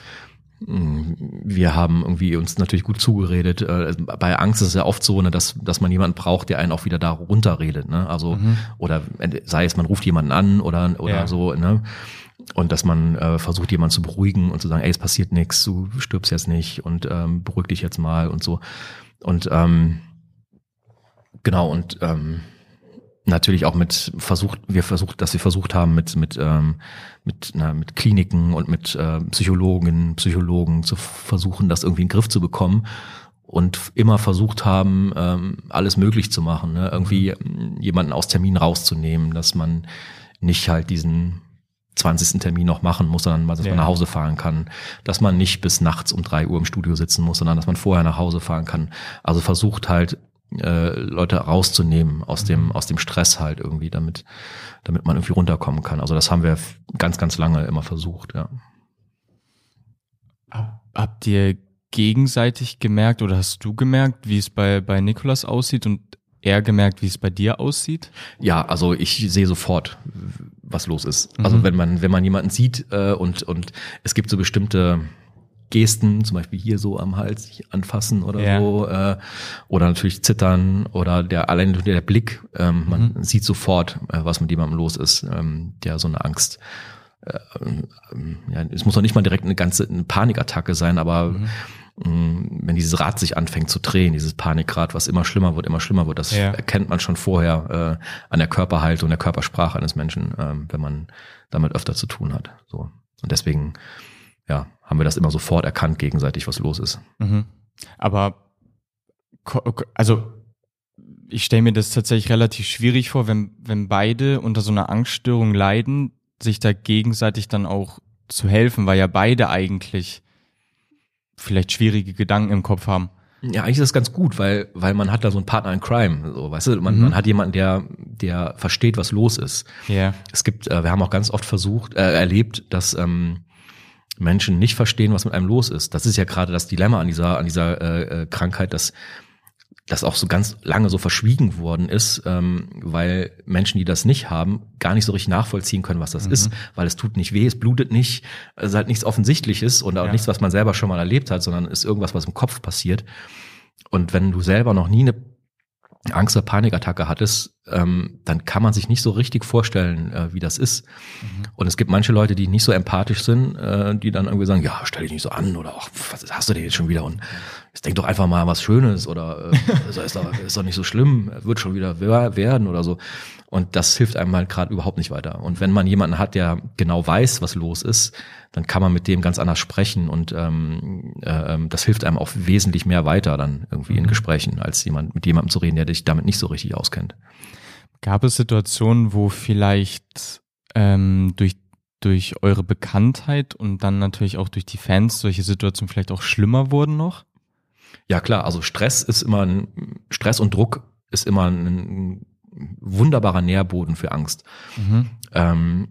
wir haben irgendwie uns natürlich gut zugeredet. Äh, Bei Angst ist es ja oft so, ne, dass, dass man jemanden braucht, der einen auch wieder da runterredet. Ne? Also, oder äh, sei es, man ruft jemanden an oder, oder Ja. so, ne? Und dass man äh, versucht, jemanden zu beruhigen und zu sagen, ey, es passiert nichts, du stirbst jetzt nicht und ähm, beruhig dich jetzt mal und so. Und ähm, genau, und ähm, natürlich auch mit versucht, wir versucht, dass wir versucht haben, mit, mit, ähm, mit, na, mit Kliniken und mit äh, Psychologen, Psychologen zu versuchen, das irgendwie in den Griff zu bekommen und immer versucht haben, ähm, alles möglich zu machen, ne? irgendwie ähm, jemanden aus Termin rauszunehmen, dass man nicht halt diesen 20. Termin noch machen muss, sondern dass Ja. man nach Hause fahren kann, dass man nicht bis nachts um drei Uhr im Studio sitzen muss, sondern dass man vorher nach Hause fahren kann. Also versucht halt äh, Leute rauszunehmen aus dem aus dem Stress halt irgendwie, damit damit man irgendwie runterkommen kann. Also das haben wir ganz ganz lange immer versucht. Ja. Habt ihr gegenseitig gemerkt oder hast du gemerkt, wie es bei, bei Nikolas aussieht und er gemerkt, wie es bei dir aussieht? Ja, also ich sehe sofort, was los ist. Also wenn man, wenn man jemanden sieht äh, und, und es gibt so bestimmte Gesten, zum Beispiel hier so am Hals sich anfassen oder Ja. so, äh, oder natürlich zittern oder der allein der Blick, ähm, man sieht sofort, äh, was mit jemandem los ist, ähm, der so eine Angst äh, ähm, ja, es muss doch nicht mal direkt eine ganze eine Panikattacke sein, aber mh, wenn dieses Rad sich anfängt zu drehen, dieses Panikrad, was immer schlimmer wird, immer schlimmer wird, das Ja. erkennt man schon vorher äh, an der Körperhaltung, der Körpersprache eines Menschen, ähm, wenn man damit öfter zu tun hat. So und deswegen ja haben wir das immer sofort erkannt gegenseitig, was los ist. Mhm. Aber also ich stelle mir das tatsächlich relativ schwierig vor, wenn, wenn beide unter so einer Angststörung leiden, sich da gegenseitig dann auch zu helfen, weil ja beide eigentlich vielleicht schwierige Gedanken im Kopf haben. Ja, eigentlich ist das ganz gut, weil, weil man hat da so einen Partner in Crime, so, weißt du, man, man hat jemanden, der, der versteht, was los ist. Ja. Es gibt, äh, wir haben auch ganz oft versucht, äh, erlebt, dass ähm, Menschen nicht verstehen, was mit einem los ist. Das ist ja gerade das Dilemma an dieser, an dieser äh, äh, Krankheit, dass das auch so ganz lange so verschwiegen worden ist, ähm, weil Menschen, die das nicht haben, gar nicht so richtig nachvollziehen können, was das ist, weil es tut nicht weh, es blutet nicht, es ist halt nichts Offensichtliches und auch Ja. nichts, was man selber schon mal erlebt hat, sondern ist irgendwas, was im Kopf passiert. Und wenn du selber noch nie eine Angst- oder Panikattacke hattest, ähm, dann kann man sich nicht so richtig vorstellen, äh, wie das ist. Und es gibt manche Leute, die nicht so empathisch sind, äh, die dann irgendwie sagen, ja, stell dich nicht so an oder ach, was hast du denn jetzt schon wieder und jetzt denk doch einfach mal an was Schönes oder äh, ist, ist, doch, ist doch nicht so schlimm, wird schon wieder wer- werden oder so. Und das hilft einem halt gerade überhaupt nicht weiter. Und wenn man jemanden hat, der genau weiß, was los ist, dann kann man mit dem ganz anders sprechen und ähm, äh, das hilft einem auch wesentlich mehr weiter dann irgendwie in Gesprächen, als jemand mit jemandem zu reden, der dich damit nicht so richtig auskennt. Gab es Situationen, wo vielleicht ähm, durch, durch eure Bekanntheit und dann natürlich auch durch die Fans solche Situationen vielleicht auch schlimmer wurden noch? Ja klar, also Stress ist immer ein Stress und Druck ist immer ein wunderbarer Nährboden für Angst. Ähm,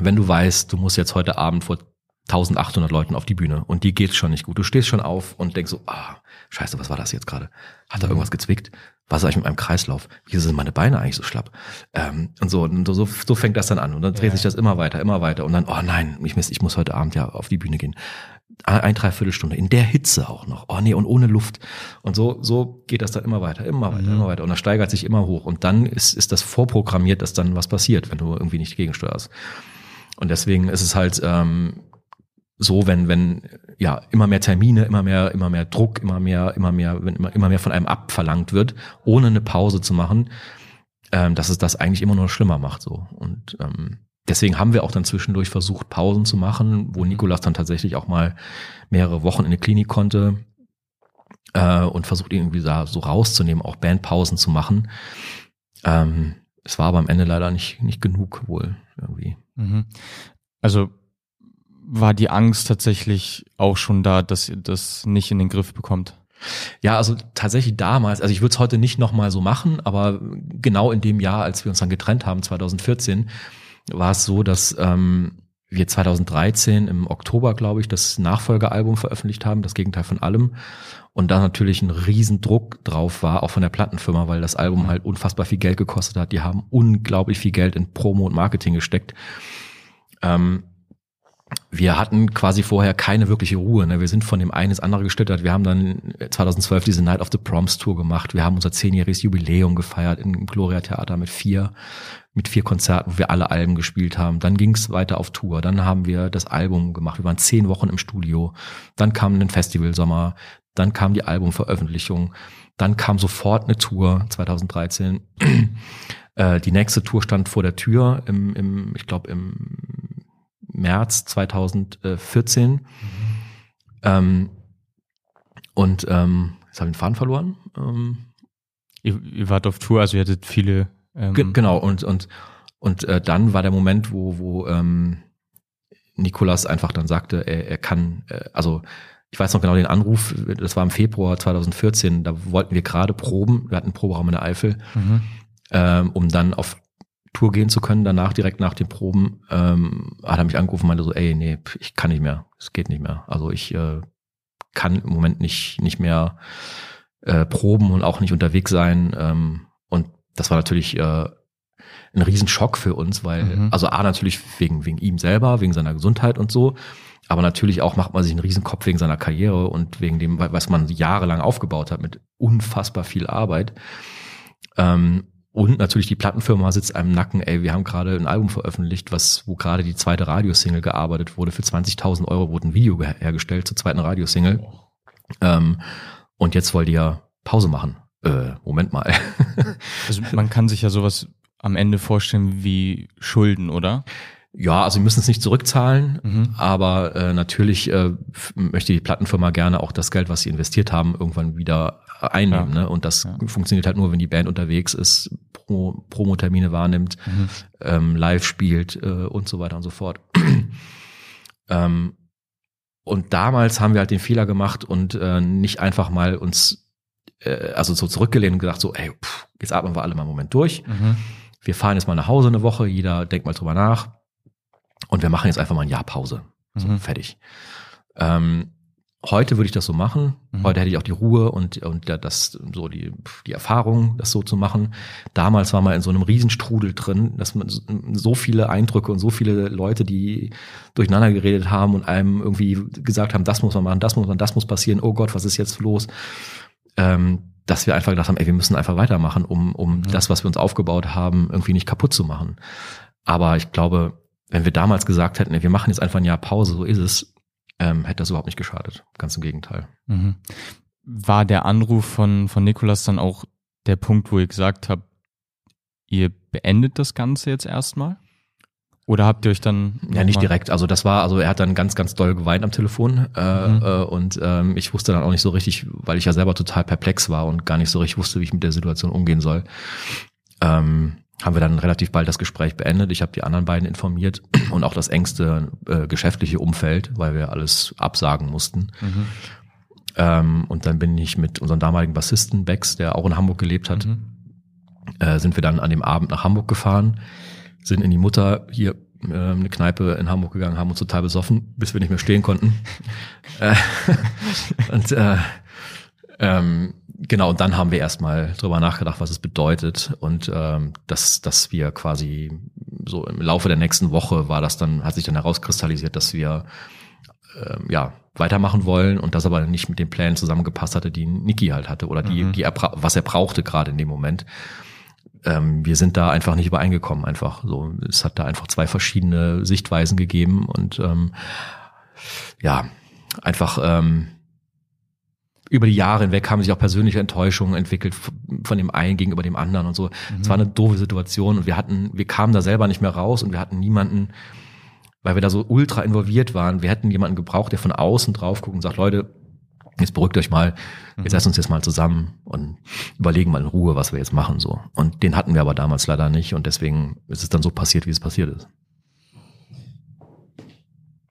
wenn du weißt, du musst jetzt heute Abend vor 1800 Leuten auf die Bühne und die geht schon nicht gut. Du stehst schon auf und denkst so, ah, scheiße, was war das jetzt gerade? Hat da irgendwas gezwickt? Was ist eigentlich mit meinem Kreislauf? Wieso sind meine Beine eigentlich so schlapp? Ähm, und so, und so, so fängt das dann an. Und dann dreht sich das immer weiter, immer weiter. Und dann, oh nein, ich, muss- ich muss heute Abend ja auf die Bühne gehen. Ein, Dreiviertelstunde, in der Hitze auch noch. Oh nee, und ohne Luft. Und so, so geht das dann immer weiter, immer weiter, immer weiter. Und das steigert sich immer hoch. Und dann ist, ist das vorprogrammiert, dass dann was passiert, wenn du irgendwie nicht gegensteuerst. Und deswegen ist es halt ähm, so, wenn, wenn ja immer mehr Termine, immer mehr, immer mehr Druck, immer mehr, immer mehr, wenn immer, immer mehr von einem abverlangt wird, ohne eine Pause zu machen, ähm, dass es das eigentlich immer nur schlimmer macht. So. Und ähm, deswegen haben wir auch dann zwischendurch versucht, Pausen zu machen, wo Nikolas dann tatsächlich auch mal mehrere Wochen in eine Klinik konnte äh, und versucht ihn irgendwie da so rauszunehmen, auch Bandpausen zu machen. Ähm, es war aber am Ende leider nicht, nicht genug wohl irgendwie. Mhm. Also war die Angst tatsächlich auch schon da, dass ihr das nicht in den Griff bekommt? Ja, also tatsächlich damals, also ich würde es heute nicht nochmal so machen, aber genau in dem Jahr, als wir uns dann getrennt haben, 2014, war es so, dass ähm, wir 2013 im Oktober, glaube ich, das Nachfolgealbum veröffentlicht haben, das Gegenteil von allem. Und da natürlich ein Riesendruck drauf war, auch von der Plattenfirma, weil das Album halt unfassbar viel Geld gekostet hat. Die haben unglaublich viel Geld in Promo und Marketing gesteckt. Ähm, wir hatten quasi vorher keine wirkliche Ruhe. Ne? Wir sind von dem einen ins andere gestüttert. Wir haben dann 2012 diese Night of the Proms Tour gemacht. Wir haben unser zehnjähriges Jubiläum gefeiert im Gloria Theater mit vier, mit vier Konzerten, wo wir alle Alben gespielt haben. Dann ging es weiter auf Tour. Dann haben wir das Album gemacht. Wir waren zehn Wochen im Studio. Dann kam ein Festivalsommer. Dann kam die Albumveröffentlichung. Dann kam sofort eine Tour 2013. äh, die nächste Tour stand vor der Tür im, im ich glaube im März 2014. Mhm. Ähm, und ähm, jetzt habe ich den Faden verloren. Ähm, ihr, ihr, wart auf Tour, also ihr hattet viele. Ähm genau, und, und, und äh, dann war der Moment, wo, wo ähm, Nikolas einfach dann sagte, er, er kann, äh, also ich weiß noch genau den Anruf, das war im Februar 2014, da wollten wir gerade proben, wir hatten einen Proberaum in der Eifel, mhm. ähm, um dann auf Tour gehen zu können, danach, direkt nach den Proben, ähm, hat er mich angerufen und meinte so, ey, nee, ich kann nicht mehr, es geht nicht mehr. Also ich äh, kann im Moment nicht, nicht mehr äh, proben und auch nicht unterwegs sein. Ähm, und das war natürlich äh, ein Riesenschock für uns, weil, mhm. also A, natürlich wegen, wegen ihm selber, wegen seiner Gesundheit und so, aber natürlich auch macht man sich einen Riesenkopf wegen seiner Karriere und wegen dem, was man jahrelang aufgebaut hat mit unfassbar viel Arbeit. Ähm, und natürlich die Plattenfirma sitzt einem Nacken, ey, wir haben gerade ein Album veröffentlicht, was, wo gerade die zweite Radiosingle gearbeitet wurde. Für 20.000 Euro wurde ein Video hergestellt zur zweiten Radiosingle. Ähm, und jetzt wollt ihr Pause machen. Äh, Moment mal. also man kann sich ja sowas am Ende vorstellen wie Schulden, oder? Ja, also sie müssen es nicht zurückzahlen, mhm. aber äh, natürlich äh, möchte die Plattenfirma gerne auch das Geld, was sie investiert haben, irgendwann wieder einnehmen. Ja. Ne? Und das ja. funktioniert halt nur, wenn die Band unterwegs ist, Pro Promotermine wahrnimmt, mhm. ähm, live spielt äh, und so weiter und so fort. ähm, und damals haben wir halt den Fehler gemacht und äh, nicht einfach mal uns äh, also so zurückgelehnt und gedacht so, ey, pff, jetzt atmen wir alle mal einen Moment durch. Mhm. Wir fahren jetzt mal nach Hause eine Woche, jeder denkt mal drüber nach und wir machen jetzt einfach mal ein Jahr Pause. So, mhm. fertig. Ähm, heute würde ich das so machen. Mhm. Heute hätte ich auch die Ruhe und, und das, so die, die Erfahrung, das so zu machen. Damals war man in so einem Riesenstrudel drin, dass man so viele Eindrücke und so viele Leute, die durcheinander geredet haben und einem irgendwie gesagt haben, das muss man machen, das muss man, das muss passieren, oh Gott, was ist jetzt los? Ähm, dass wir einfach gedacht haben, ey, wir müssen einfach weitermachen, um, um mhm. das, was wir uns aufgebaut haben, irgendwie nicht kaputt zu machen. Aber ich glaube, wenn wir damals gesagt hätten, wir machen jetzt einfach ein Jahr Pause, so ist es, ähm, hätte das überhaupt nicht geschadet. Ganz im Gegenteil. Mhm. War der Anruf von, von Nikolas dann auch der Punkt, wo ihr gesagt habt, ihr beendet das Ganze jetzt erstmal? Oder habt ihr euch dann? Ja, nicht direkt. Also das war, also er hat dann ganz, ganz doll geweint am Telefon äh, mhm. äh, und ähm, ich wusste dann auch nicht so richtig, weil ich ja selber total perplex war und gar nicht so richtig wusste, wie ich mit der Situation umgehen soll. Ähm, haben wir dann relativ bald das Gespräch beendet. Ich habe die anderen beiden informiert und auch das engste äh, geschäftliche Umfeld, weil wir alles absagen mussten. Mhm. Ähm, und dann bin ich mit unserem damaligen Bassisten Bex, der auch in Hamburg gelebt hat, mhm. äh, sind wir dann an dem Abend nach Hamburg gefahren, sind in die Mutter hier äh, eine Kneipe in Hamburg gegangen, haben uns total besoffen, bis wir nicht mehr stehen konnten. Äh, und äh, ähm, genau, und dann haben wir erstmal drüber nachgedacht, was es bedeutet und ähm, dass, dass wir quasi so im Laufe der nächsten Woche war das dann, hat sich dann herauskristallisiert, dass wir ähm, ja weitermachen wollen und das aber nicht mit den Plänen zusammengepasst hatte, die Niki halt hatte oder die, mhm. die er, was er brauchte gerade in dem Moment. Ähm, wir sind da einfach nicht übereingekommen, einfach so. Es hat da einfach zwei verschiedene Sichtweisen gegeben und ähm, ja, einfach ähm, über die Jahre hinweg haben sich auch persönliche Enttäuschungen entwickelt von dem einen gegenüber dem anderen und so. Mhm. Es war eine doofe Situation und wir hatten, wir kamen da selber nicht mehr raus und wir hatten niemanden, weil wir da so ultra involviert waren. Wir hätten jemanden gebraucht, der von außen drauf guckt und sagt, Leute, jetzt beruhigt euch mal, jetzt mhm. lasst uns jetzt mal zusammen und überlegen mal in Ruhe, was wir jetzt machen, so. Und den hatten wir aber damals leider nicht und deswegen ist es dann so passiert, wie es passiert ist.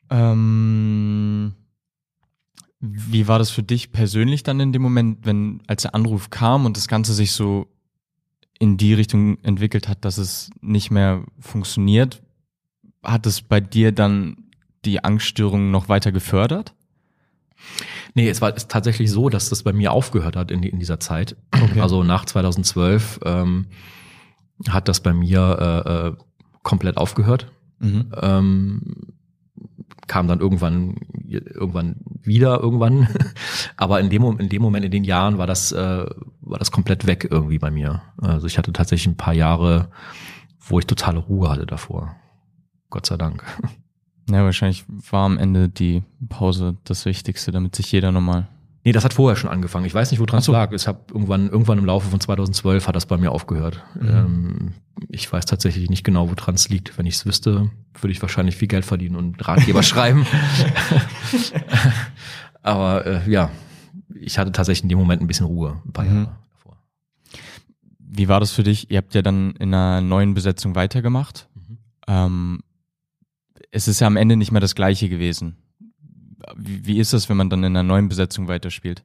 Ähm wie war das für dich persönlich dann in dem Moment, wenn als der Anruf kam und das Ganze sich so in die Richtung entwickelt hat, dass es nicht mehr funktioniert? hat es bei dir dann die Angststörung noch weiter gefördert? Nee, es war tatsächlich so, dass das bei mir aufgehört hat in, die, in dieser Zeit. Okay. Also nach 2012 ähm, hat das bei mir äh, äh, komplett aufgehört. Mhm. Ähm, kam dann irgendwann irgendwann wieder irgendwann, aber in dem in dem Moment in den Jahren war das äh, war das komplett weg irgendwie bei mir. Also ich hatte tatsächlich ein paar Jahre, wo ich totale Ruhe hatte davor. Gott sei Dank. Ja, wahrscheinlich war am Ende die Pause das Wichtigste, damit sich jeder nochmal. Nee, das hat vorher schon angefangen. Ich weiß nicht, woran es so. lag. Ich habe irgendwann, irgendwann im Laufe von 2012 hat das bei mir aufgehört. Mhm. Ähm, ich weiß tatsächlich nicht genau, woran es liegt. Wenn ich es wüsste, würde ich wahrscheinlich viel Geld verdienen und Ratgeber schreiben. Aber äh, ja, ich hatte tatsächlich in dem Moment ein bisschen Ruhe, ein paar mhm. Jahre davor. Wie war das für dich? Ihr habt ja dann in einer neuen Besetzung weitergemacht. Mhm. Ähm, es ist ja am Ende nicht mehr das Gleiche gewesen. Wie, wie ist das, wenn man dann in einer neuen Besetzung weiterspielt?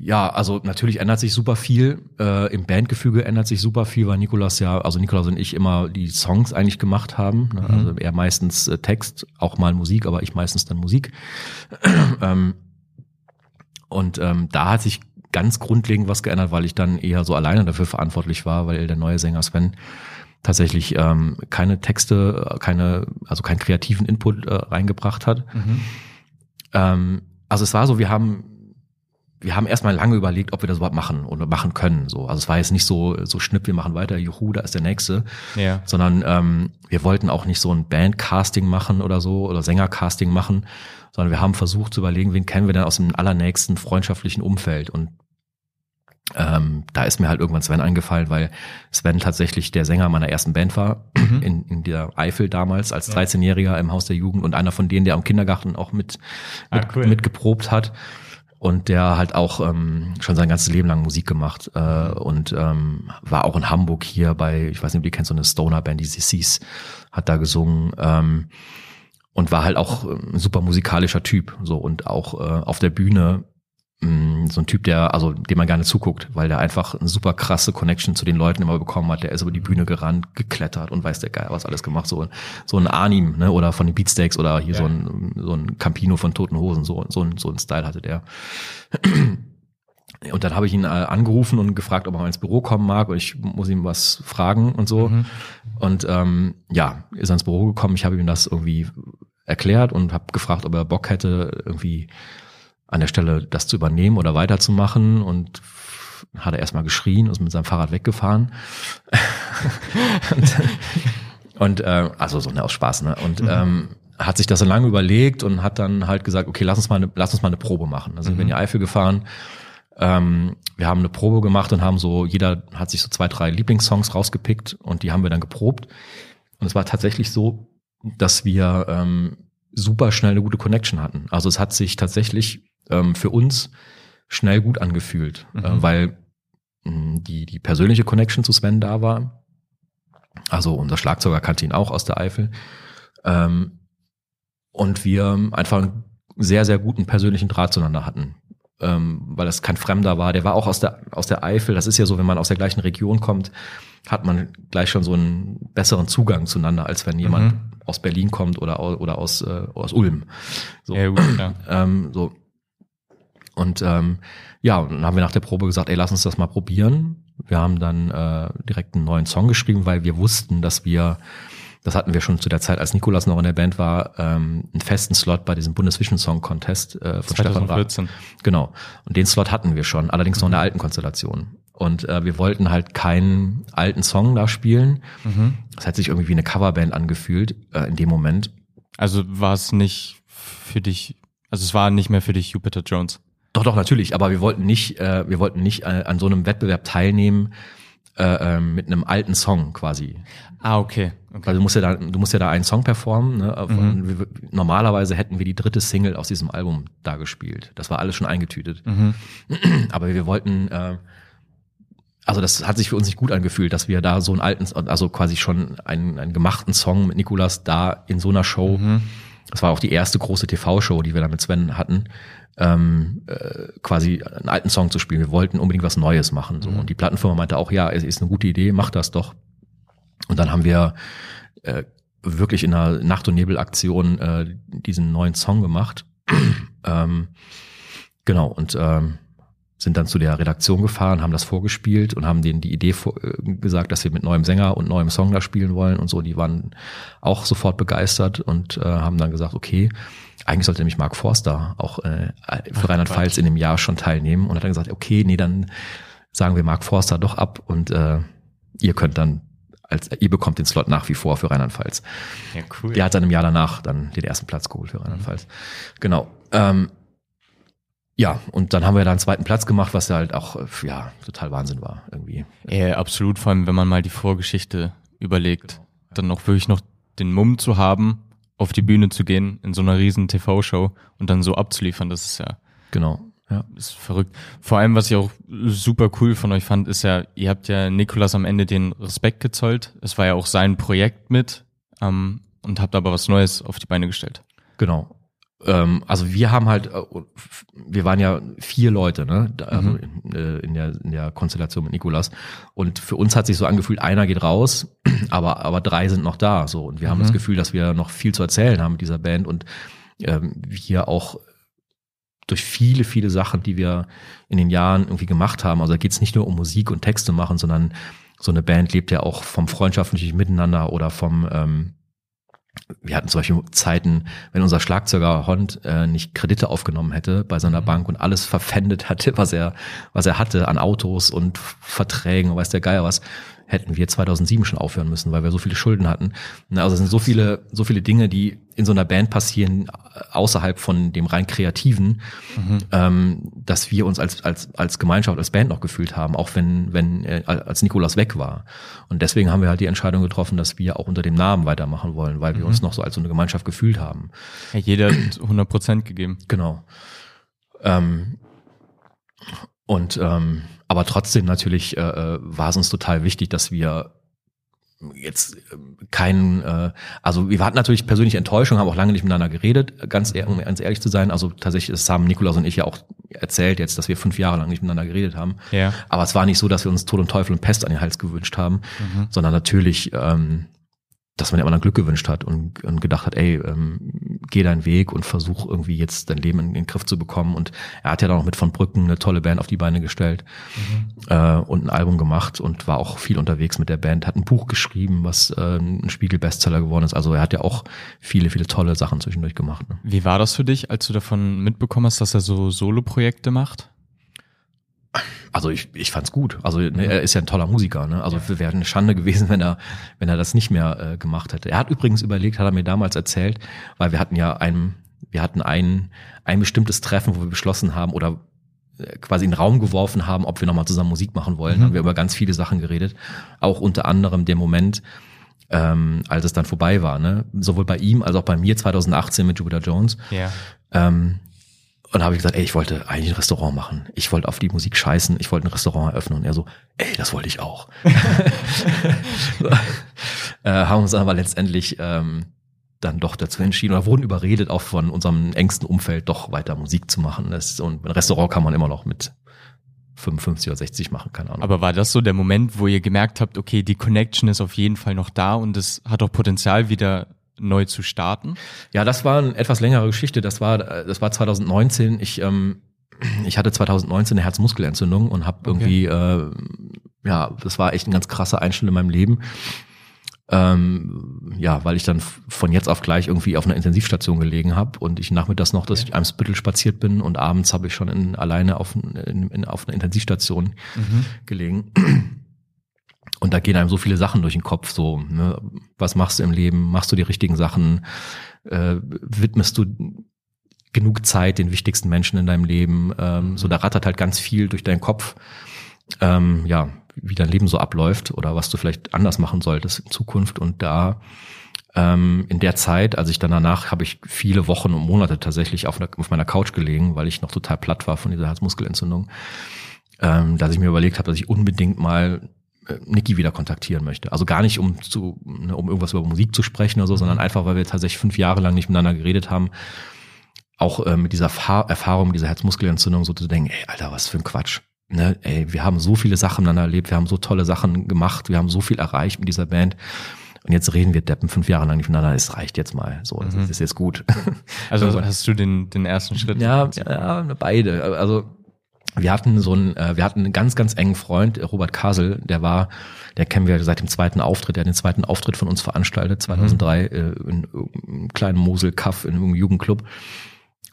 Ja, also natürlich ändert sich super viel. Äh, Im Bandgefüge ändert sich super viel, weil Nikolas ja, also Nikolas und ich immer die Songs eigentlich gemacht haben. Ne? Mhm. Also er meistens äh, Text, auch mal Musik, aber ich meistens dann Musik. ähm, und ähm, da hat sich ganz grundlegend was geändert, weil ich dann eher so alleine dafür verantwortlich war, weil der neue Sänger Sven tatsächlich ähm, keine Texte, keine, also keinen kreativen Input äh, reingebracht hat. Mhm. Ähm, also es war so, wir haben wir haben erstmal lange überlegt, ob wir das überhaupt machen oder machen können. So, also es war jetzt nicht so so schnipp, wir machen weiter, juhu, da ist der nächste, ja. sondern ähm, wir wollten auch nicht so ein Bandcasting machen oder so oder Sängercasting machen, sondern wir haben versucht zu überlegen, wen kennen wir denn aus dem allernächsten freundschaftlichen Umfeld und ähm, da ist mir halt irgendwann Sven eingefallen, weil Sven tatsächlich der Sänger meiner ersten Band war, mhm. in, in der Eifel damals als 13-Jähriger im Haus der Jugend und einer von denen, der am Kindergarten auch mit, ah, mit, cool. mit geprobt hat und der halt auch ähm, schon sein ganzes Leben lang Musik gemacht äh, mhm. und ähm, war auch in Hamburg hier bei, ich weiß nicht, ob ihr kennt so eine Stoner-Band, die CCs, hat da gesungen ähm, und war halt auch ein super musikalischer Typ so und auch äh, auf der Bühne so ein Typ, der, also dem man gerne zuguckt, weil der einfach eine super krasse Connection zu den Leuten immer bekommen hat. Der ist über die Bühne gerannt, geklettert und weiß der Geil, was alles gemacht. So, so ein Arnim, ne, oder von den Beatsteaks oder hier ja. so ein, so ein Campino von Toten Hosen, so, so, ein, so ein Style hatte der. Und dann habe ich ihn äh, angerufen und gefragt, ob er mal ins Büro kommen mag. Und ich muss ihm was fragen und so. Mhm. Und ähm, ja, ist er ins Büro gekommen. Ich habe ihm das irgendwie erklärt und habe gefragt, ob er Bock hätte, irgendwie an der Stelle das zu übernehmen oder weiterzumachen und hat er erstmal geschrien und ist mit seinem Fahrrad weggefahren. und, und äh, also so ne, aus Spaß, ne? Und mhm. ähm, hat sich das so lange überlegt und hat dann halt gesagt, okay, lass uns mal eine, lass uns mal eine Probe machen. Da sind mhm. wir in die Eifel gefahren. Ähm, wir haben eine Probe gemacht und haben so, jeder hat sich so zwei, drei Lieblingssongs rausgepickt und die haben wir dann geprobt. Und es war tatsächlich so, dass wir ähm, super schnell eine gute Connection hatten. Also es hat sich tatsächlich ähm, für uns schnell gut angefühlt, äh, mhm. äh, weil mh, hm, die, die persönliche Connection zu Sven da war. Also unser Schlagzeuger kannte ihn auch aus der Eifel. Ähm, und wir einfach einen sehr, sehr guten persönlichen Draht zueinander hatten. Ähm, weil das kein Fremder war. Der war auch aus der, aus der Eifel. Das ist ja so, wenn man aus der gleichen Region kommt, hat man gleich schon so einen besseren Zugang zueinander, als wenn jemand mhm. aus Berlin kommt oder, oder aus, äh, aus Ulm. So. Ja, gut, ja. Ähm, so. Und ähm, ja, und dann haben wir nach der Probe gesagt, ey, lass uns das mal probieren. Wir haben dann äh, direkt einen neuen Song geschrieben, weil wir wussten, dass wir, das hatten wir schon zu der Zeit, als Nikolas noch in der Band war, ähm, einen festen Slot bei diesem Bundesvision Song Contest äh, von 2014. Stefan Rath. Genau. Und den Slot hatten wir schon, allerdings mhm. noch in der alten Konstellation. Und äh, wir wollten halt keinen alten Song da spielen. Mhm. Das hat sich irgendwie wie eine Coverband angefühlt äh, in dem Moment. Also war es nicht für dich, also es war nicht mehr für dich Jupiter Jones. Doch, doch, natürlich. Aber wir wollten nicht, äh, wir wollten nicht äh, an so einem Wettbewerb teilnehmen äh, äh, mit einem alten Song quasi. Ah, okay. okay. Weil du musst ja da, du musst ja da einen Song performen. Ne? Mhm. Wir, normalerweise hätten wir die dritte Single aus diesem Album da gespielt. Das war alles schon eingetütet. Mhm. Aber wir wollten, äh, also das hat sich für uns nicht gut angefühlt, dass wir da so einen alten, also quasi schon einen, einen gemachten Song mit Nikolas da in so einer Show. Mhm. Das war auch die erste große TV-Show, die wir da mit Sven hatten ähm, äh, quasi einen alten Song zu spielen. Wir wollten unbedingt was Neues machen. So. Mhm. Und die Plattenfirma meinte auch, ja, es ist eine gute Idee, mach das doch. Und dann haben wir äh, wirklich in einer Nacht- und Nebel-Aktion äh, diesen neuen Song gemacht. ähm, genau, und ähm, sind dann zu der Redaktion gefahren, haben das vorgespielt und haben denen die Idee vor, äh, gesagt, dass wir mit neuem Sänger und neuem Song da spielen wollen und so. Die waren auch sofort begeistert und äh, haben dann gesagt, okay, eigentlich sollte nämlich Mark Forster auch äh, für Rheinland-Pfalz in dem Jahr schon teilnehmen und hat dann gesagt, okay, nee, dann sagen wir Mark Forster doch ab und äh, ihr könnt dann als ihr bekommt den Slot nach wie vor für Rheinland-Pfalz. Ja, cool. Der hat dann im Jahr danach dann den ersten Platz geholt für Rheinland-Pfalz. Genau. Ähm, ja, und dann haben wir da einen zweiten Platz gemacht, was ja halt auch, äh, ja, total Wahnsinn war irgendwie. Ja, absolut, vor allem wenn man mal die Vorgeschichte überlegt, dann noch wirklich noch den Mumm zu haben, auf die Bühne zu gehen in so einer riesen TV-Show und dann so abzuliefern, das ist ja Genau. Ja. ist verrückt. Vor allem, was ich auch super cool von euch fand, ist ja, ihr habt ja Nikolas am Ende den Respekt gezollt. Es war ja auch sein Projekt mit ähm, und habt aber was Neues auf die Beine gestellt. Genau. Ähm, also wir haben halt, äh, wir waren ja vier Leute, ne? Da- Also in, äh, in, der, in der Konstellation mit Nikolas. Und für uns hat sich so angefühlt, einer geht raus, aber, aber drei sind noch da. So. Und wir haben das Gefühl, dass wir noch viel zu erzählen haben mit dieser Band und ähm, wir auch durch viele, viele Sachen, die wir in den Jahren irgendwie gemacht haben. Also da geht es nicht nur um Musik und Texte machen, sondern so eine Band lebt ja auch vom freundschaftlichen Miteinander oder vom ähm, wir hatten zum Beispiel Zeiten, wenn unser Schlagzeuger Hond äh, nicht Kredite aufgenommen hätte bei seiner Bank und alles verpfändet hatte, was er, was er hatte an Autos und Verträgen und weiß der Geier was, hätten wir 2007 schon aufhören müssen, weil wir so viele Schulden hatten. Na, Also es sind so viele, so viele Dinge, die in so einer Band passieren, äh, außerhalb von dem rein Kreativen, ähm, dass wir uns als, als, als Gemeinschaft, als Band noch gefühlt haben, auch wenn, wenn, äh, als Nikolas weg war. Und deswegen haben wir halt die Entscheidung getroffen, dass wir auch unter dem Namen weitermachen wollen, weil wir uns noch so als so eine Gemeinschaft gefühlt haben. Ja, jeder hat 100 Prozent gegeben. Genau. Ähm, und ähm, aber trotzdem natürlich äh, äh, war es uns total wichtig, dass wir jetzt ähm, keinen, äh, also wir hatten natürlich persönliche Enttäuschung, haben auch lange nicht miteinander geredet, ganz ehr, um ganz ehrlich zu sein. Also tatsächlich, das haben Nikolaus und ich ja auch erzählt jetzt, dass wir fünf Jahre lang nicht miteinander geredet haben. Ja. Aber es war nicht so, dass wir uns Tod und Teufel und Pest an den Hals gewünscht haben, sondern natürlich, ähm, dass man dem anderen Glück gewünscht hat und, und gedacht hat, ey, ähm, geh deinen Weg und versuch irgendwie jetzt dein Leben in, in den Griff zu bekommen. Und er hat ja dann auch mit von Brücken eine tolle Band auf die Beine gestellt äh, und ein Album gemacht und war auch viel unterwegs mit der Band, hat ein Buch geschrieben, was äh, ein Spiegel-Bestseller geworden ist. Also er hat ja auch viele, viele tolle Sachen zwischendurch gemacht. Ne? Wie war das für dich, als du davon mitbekommen hast, dass er so Solo-Projekte macht? Also ich, ich fand's gut. Also ne, er ist ja ein toller Musiker. Ne? Also ja. wäre eine Schande gewesen, wenn er, wenn er das nicht mehr äh, gemacht hätte. Er hat übrigens überlegt, hat er mir damals erzählt, weil wir hatten ja ein, wir hatten ein, ein bestimmtes Treffen, wo wir beschlossen haben oder äh, quasi in den Raum geworfen haben, ob wir nochmal zusammen Musik machen wollen. Mhm. Haben wir über ganz viele Sachen geredet. Auch unter anderem der Moment, ähm, als es dann vorbei war. Ne? Sowohl bei ihm als auch bei mir 2018 mit Jupiter Jones. Ja. Ähm, und habe ich gesagt, ey, ich wollte eigentlich ein Restaurant machen. Ich wollte auf die Musik scheißen, ich wollte ein Restaurant eröffnen. Und er so, ey, das wollte ich auch. äh, haben uns aber letztendlich ähm, dann doch dazu entschieden oder wurden überredet, auch von unserem engsten Umfeld doch weiter Musik zu machen. Das, und ein Restaurant kann man immer noch mit 55 oder 60 machen, keine Ahnung. Aber war das so der Moment, wo ihr gemerkt habt, okay, die Connection ist auf jeden Fall noch da und es hat auch Potenzial wieder neu zu starten? Ja, das war eine etwas längere Geschichte. Das war, das war 2019. Ich, ähm, ich hatte 2019 eine Herzmuskelentzündung und habe okay. irgendwie, äh, ja, das war echt ein ganz krasser Einschnitt in meinem Leben. Ähm, ja, weil ich dann von jetzt auf gleich irgendwie auf einer Intensivstation gelegen habe und ich nachmittags noch, dass ich einem Spittel spaziert bin und abends habe ich schon in, alleine auf, in, in, auf einer Intensivstation mhm. gelegen. Und da gehen einem so viele Sachen durch den Kopf, so, ne? was machst du im Leben, machst du die richtigen Sachen, äh, widmest du genug Zeit den wichtigsten Menschen in deinem Leben, ähm, so da rattert halt ganz viel durch deinen Kopf, ähm, ja, wie dein Leben so abläuft oder was du vielleicht anders machen solltest in Zukunft. Und da ähm, in der Zeit, also ich dann danach habe ich viele Wochen und Monate tatsächlich auf, einer, auf meiner Couch gelegen, weil ich noch total platt war von dieser Herzmuskelentzündung, ähm, dass ich mir überlegt habe, dass ich unbedingt mal Niki wieder kontaktieren möchte. Also gar nicht, um zu, ne, um irgendwas über Musik zu sprechen oder so, sondern einfach, weil wir tatsächlich fünf Jahre lang nicht miteinander geredet haben. Auch äh, mit dieser Fahr Erfahrung, dieser Herzmuskelentzündung, so zu denken, ey, Alter, was für ein Quatsch. Ne, ey, wir haben so viele Sachen miteinander erlebt, wir haben so tolle Sachen gemacht, wir haben so viel erreicht mit dieser Band. Und jetzt reden wir Deppen fünf Jahre lang nicht miteinander, es reicht jetzt mal. So, das ist jetzt gut. Also hast du den, den ersten Schritt? ja, ja, beide. Also wir hatten so einen, äh, wir hatten einen ganz, ganz engen Freund, Robert Kasel, der war, der kennen wir seit dem zweiten Auftritt, der hat den zweiten Auftritt von uns veranstaltet, 2003, äh, in einem kleinen Mosel-Kaff in einem Jugendclub.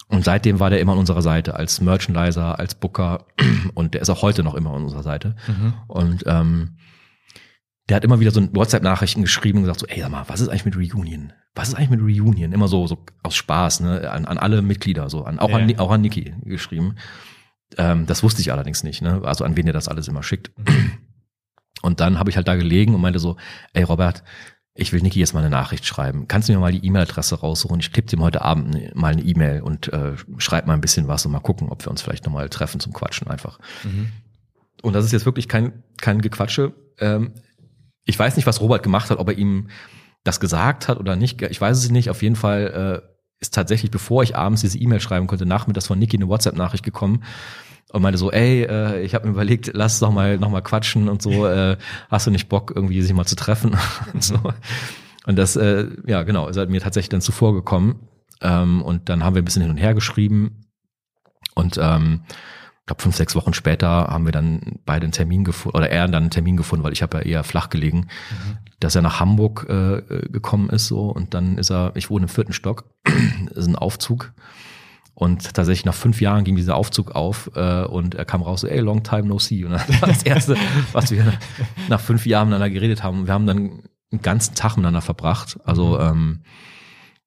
Und seitdem war der immer an unserer Seite, als Merchandiser, als Booker und der ist auch heute noch immer an unserer Seite. Und ähm, der hat immer wieder so WhatsApp-Nachrichten geschrieben und gesagt so, ey, sag mal, was ist eigentlich mit Reunion? Was ist eigentlich mit Reunion? Immer so, so aus Spaß, ne, an, an alle Mitglieder, so, an, auch, Ja. an, auch an Niki geschrieben. Ähm, das wusste ich allerdings nicht, ne, also an wen ihr das alles immer schickt. Und dann habe ich halt da gelegen und meinte so, ey Robert, ich will Niki jetzt mal eine Nachricht schreiben. Kannst du mir mal die E-Mail-Adresse raussuchen? Ich tippe dem heute Abend ne- mal eine E-Mail und äh, schreib mal ein bisschen was und mal gucken, ob wir uns vielleicht nochmal treffen zum Quatschen einfach. Und das ist jetzt wirklich kein, kein Gequatsche. Ähm, ich weiß nicht, was Robert gemacht hat, ob er ihm das gesagt hat oder nicht. Ich weiß es nicht. Auf jeden Fall äh, ist tatsächlich, bevor ich abends diese E-Mail schreiben konnte, nachmittags von Niki eine WhatsApp-Nachricht gekommen und meinte so, ey, äh, ich habe mir überlegt, lass doch mal noch mal quatschen und so. Äh, hast du nicht Bock, irgendwie sich mal zu treffen und so. Und das, äh, ja genau, ist halt mir tatsächlich dann zuvor gekommen. Ähm, und dann haben wir ein bisschen hin und her geschrieben und ähm, ich glaube, fünf, sechs Wochen später haben wir dann beide einen Termin gefunden, oder er dann einen Termin gefunden, weil ich habe ja eher flach gelegen, dass er nach Hamburg äh, gekommen ist so und dann ist er, ich wohne im vierten Stock, ist ein Aufzug und tatsächlich nach fünf Jahren ging dieser Aufzug auf äh, und er kam raus so, ey, long time no see und das war das Erste, was wir nach fünf Jahren miteinander geredet haben. Wir haben dann einen ganzen Tag miteinander verbracht, also ähm,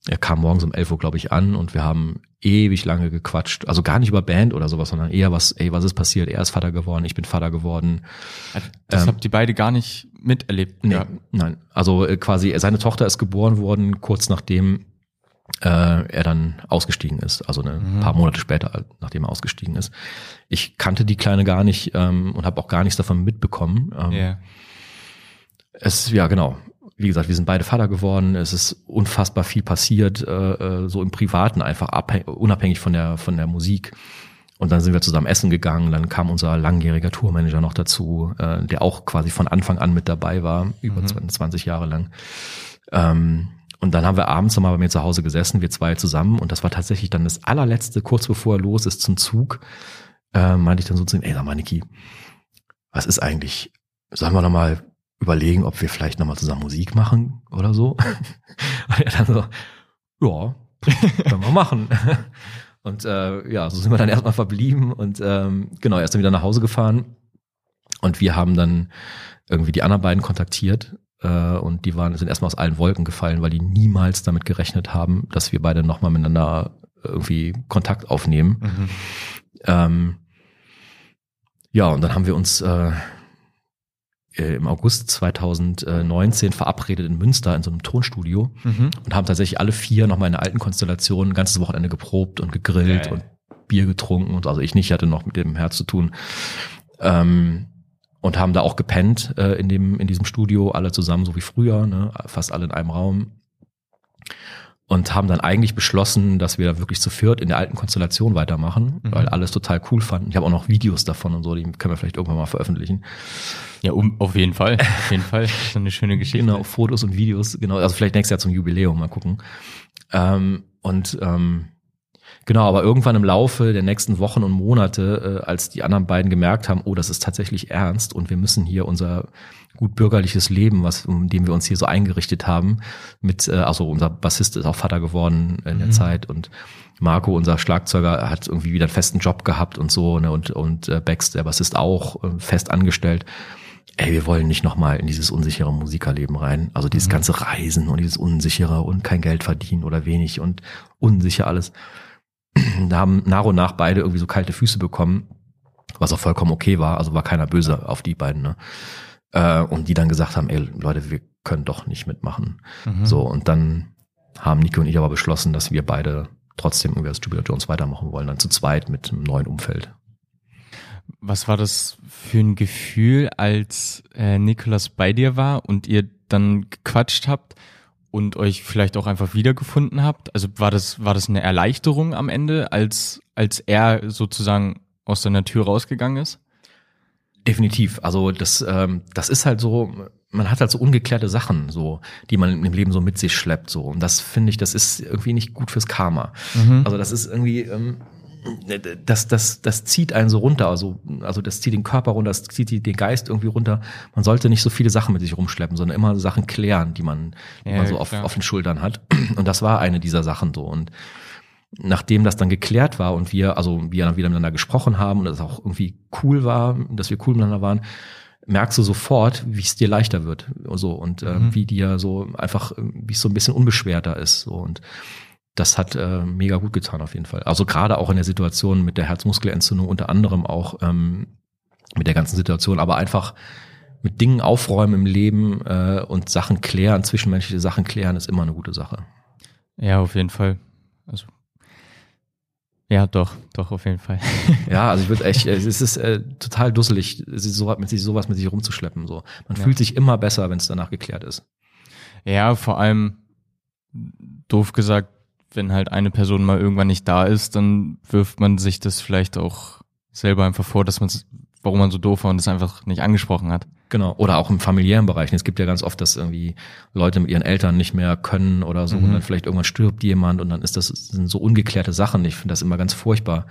er kam morgens um 11 Uhr, glaube ich, an und wir haben ewig lange gequatscht. Also gar nicht über Band oder sowas, sondern eher was, ey, was ist passiert? Er ist Vater geworden, ich bin Vater geworden. Das Ähm, habt ihr beide gar nicht miterlebt. Nee, Ja. nein. Also äh, quasi, seine Tochter ist geboren worden, kurz nachdem er dann ausgestiegen ist. Also ne, ein paar Monate später, nachdem er ausgestiegen ist. Ich kannte die Kleine gar nicht ähm, und habe auch gar nichts davon mitbekommen. Ähm, Ja. Es, ja, genau. Wie gesagt, wir sind beide Vater geworden. Es ist unfassbar viel passiert, äh, äh, so im Privaten einfach abhäng- unabhängig von der von der Musik. Und dann sind wir zusammen essen gegangen. Dann kam unser langjähriger Tourmanager noch dazu, äh, der auch quasi von Anfang an mit dabei war, über 20 Jahre lang. Ähm, und dann haben wir abends nochmal bei mir zu Hause gesessen, wir zwei zusammen. Und das war tatsächlich dann das allerletzte, kurz bevor er los ist zum Zug, äh, meinte ich dann so zu ihm, ey, sag mal, Niki, was ist eigentlich, sollen wir nochmal überlegen, ob wir vielleicht nochmal zusammen Musik machen oder so? Und er dann so, ja, können wir machen. Und äh, ja, so sind wir dann erstmal verblieben und ähm, genau, er ist dann wieder nach Hause gefahren. Und wir haben dann irgendwie die anderen beiden kontaktiert und die waren sind erstmal aus allen Wolken gefallen, weil die niemals damit gerechnet haben, dass wir beide nochmal miteinander irgendwie Kontakt aufnehmen. Mhm. Ähm, ja, und dann haben wir uns äh, äh, im August 2019 verabredet in Münster in so einem Tonstudio Mhm. und haben tatsächlich alle vier nochmal in der alten Konstellation ein ganzes Wochenende geprobt und gegrillt Geil. und Bier getrunken und also ich nicht, ich hatte noch mit dem Herz zu tun. Ähm, und haben da auch gepennt äh, in dem in diesem Studio alle zusammen so wie früher, ne, fast alle in einem Raum und haben dann eigentlich beschlossen, dass wir da wirklich zu viert in der alten Konstellation weitermachen, Mhm. weil alles total cool fanden. Ich habe auch noch Videos davon und so, die können wir vielleicht irgendwann mal veröffentlichen. Ja, um, auf jeden Fall. Auf jeden Fall. Ist eine schöne Geschichte. Genau, Fotos und Videos, genau, also vielleicht nächstes Jahr zum Jubiläum, mal gucken. Ähm, und ähm, genau, aber irgendwann im Laufe der nächsten Wochen und Monate, äh, als die anderen beiden gemerkt haben, oh, das ist tatsächlich ernst und wir müssen hier unser gut bürgerliches Leben, was um dem wir uns hier so eingerichtet haben, mit, äh, also unser Bassist ist auch Vater geworden in der Zeit und Marco, unser Schlagzeuger, hat irgendwie wieder einen festen Job gehabt und so, ne, und, und äh, Bex, der Bassist auch äh, fest angestellt ey, wir wollen nicht nochmal in dieses unsichere Musikerleben rein. Also dieses ganze Reisen und dieses unsichere und kein Geld verdienen oder wenig und unsicher alles. Da haben nach und nach beide irgendwie so kalte Füße bekommen, was auch vollkommen okay war. Also war keiner böse auf die beiden. Ne? Äh, und die dann gesagt haben, ey Leute, wir können doch nicht mitmachen. Mhm. So, und dann haben Nico und ich aber beschlossen, dass wir beide trotzdem irgendwie als Jupiter Jones weitermachen wollen, dann zu zweit mit einem neuen Umfeld. Was war das für ein Gefühl, als äh, Nikolas bei dir war und ihr dann gequatscht habt und euch vielleicht auch einfach wiedergefunden habt? Also war das, war das eine Erleichterung am Ende, als, als er sozusagen aus seiner Tür rausgegangen ist? Definitiv. Also das, ähm, das ist halt so, man hat halt so ungeklärte Sachen, so, die man im Leben so mit sich schleppt, so. Und das finde ich, das ist irgendwie nicht gut fürs Karma. Also das ist irgendwie, ähm, das, das, das zieht einen so runter, also, also das zieht den Körper runter, das zieht den Geist irgendwie runter. Man sollte nicht so viele Sachen mit sich rumschleppen, sondern immer Sachen klären, die man, die Ja, man so auf, auf den Schultern hat. Und das war eine dieser Sachen so. Und nachdem das dann geklärt war und wir, also wir dann wieder miteinander gesprochen haben und es auch irgendwie cool war, dass wir cool miteinander waren, merkst du sofort, wie es dir leichter wird, so und äh, wie dir so einfach, äh, wie es so ein bisschen unbeschwerter ist, so und das hat äh, mega gut getan auf jeden Fall. Also gerade auch in der Situation mit der Herzmuskelentzündung unter anderem auch ähm, mit der ganzen Situation, aber einfach mit Dingen aufräumen im Leben äh, und Sachen klären, zwischenmenschliche Sachen klären, ist immer eine gute Sache. Ja, auf jeden Fall. Also ja, doch, doch, auf jeden Fall. Ja, also ich würde echt, es ist äh, total dusselig, so, mit sich sowas mit sich rumzuschleppen. So, man Ja. fühlt sich immer besser, wenn es danach geklärt ist. Ja, vor allem doof gesagt, wenn halt eine Person mal irgendwann nicht da ist, dann wirft man sich das vielleicht auch selber einfach vor, dass man warum man so doof war und es einfach nicht angesprochen hat. Genau. Oder auch im familiären Bereich. Es gibt ja ganz oft, dass irgendwie Leute mit ihren Eltern nicht mehr können oder so Mhm. und dann vielleicht irgendwann stirbt jemand und dann ist das sind so ungeklärte Sachen. Ich finde das immer ganz furchtbar,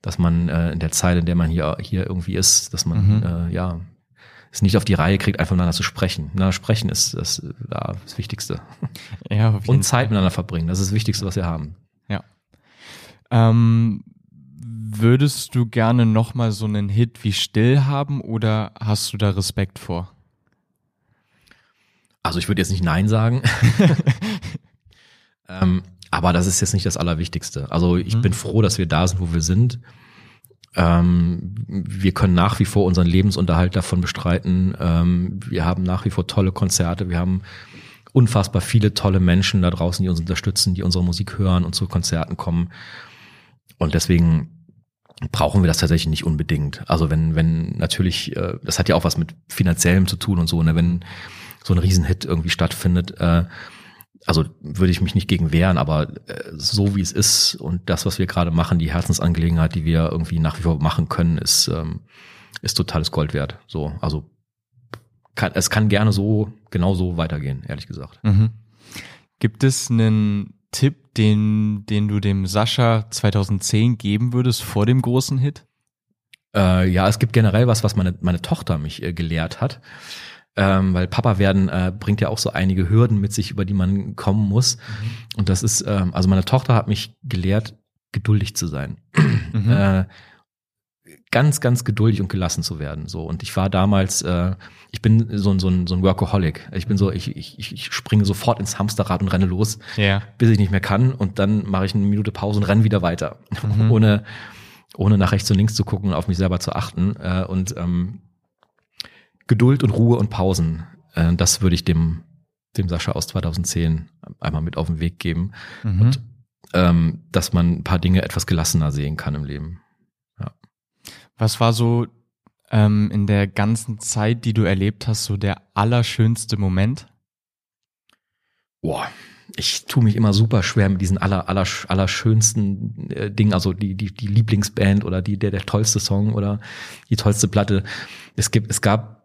dass man äh, in der Zeit, in der man hier hier irgendwie ist, dass man Mhm. äh, ja es nicht auf die Reihe kriegt, einfach miteinander zu sprechen. Miteinander sprechen ist das, ja, das Wichtigste. Ja, auf jeden Und Zeit miteinander verbringen. Das ist das Wichtigste, was wir haben. Ja. Ähm, würdest du gerne nochmal so einen Hit wie Still haben oder hast du da Respekt vor? Also ich würde jetzt nicht Nein sagen. ähm, aber das ist jetzt nicht das Allerwichtigste. Also ich Mhm. bin froh, dass wir da sind, wo wir sind. Ähm, wir können nach wie vor unseren Lebensunterhalt davon bestreiten. Ähm, wir haben nach wie vor tolle Konzerte. Wir haben unfassbar viele tolle Menschen da draußen, die uns unterstützen, die unsere Musik hören und zu Konzerten kommen. Und deswegen brauchen wir das tatsächlich nicht unbedingt. Also wenn, wenn natürlich, äh, das hat ja auch was mit finanziellem zu tun und so, ne, wenn so ein Riesenhit irgendwie stattfindet, äh, also würde ich mich nicht gegen wehren, aber äh, so wie es ist und das, was wir gerade machen, die Herzensangelegenheit, die wir irgendwie nach wie vor machen können, ist, ähm, ist totales Gold wert. So, also kann, es kann gerne so, genau so weitergehen, ehrlich gesagt. Mhm. Gibt es einen Tipp, den, den du dem Sascha 2010 geben würdest vor dem großen Hit? Äh, ja, es gibt generell was, was meine, meine Tochter mich äh, gelehrt hat. Ähm, weil Papa werden äh, bringt ja auch so einige Hürden mit sich, über die man kommen muss. Und das ist, ähm, also meine Tochter hat mich gelehrt, geduldig zu sein. Mhm. Äh, ganz, ganz geduldig und gelassen zu werden. So. Und ich war damals, äh, ich bin so ein, so ein, so ein Workaholic. Ich bin so, ich, ich, ich springe sofort ins Hamsterrad und renne los Ja. bis ich nicht mehr kann und dann mache ich eine Minute Pause und renne wieder weiter, Mhm. ohne ohne nach rechts und links zu gucken und auf mich selber zu achten äh, und ähm, Geduld und Ruhe und Pausen, äh, das würde ich dem dem Sascha aus 2010 einmal mit auf den Weg geben, Mhm. ähm, dass man ein paar Dinge etwas gelassener sehen kann im Leben. Was war so ähm, in der ganzen Zeit, die du erlebt hast, so der allerschönste Moment? Boah, ich tue mich immer super schwer mit diesen aller, aller, allerschönsten äh, Dingen, also die, die, die Lieblingsband oder die, der, der tollste Song oder die tollste Platte. Es gibt, es gab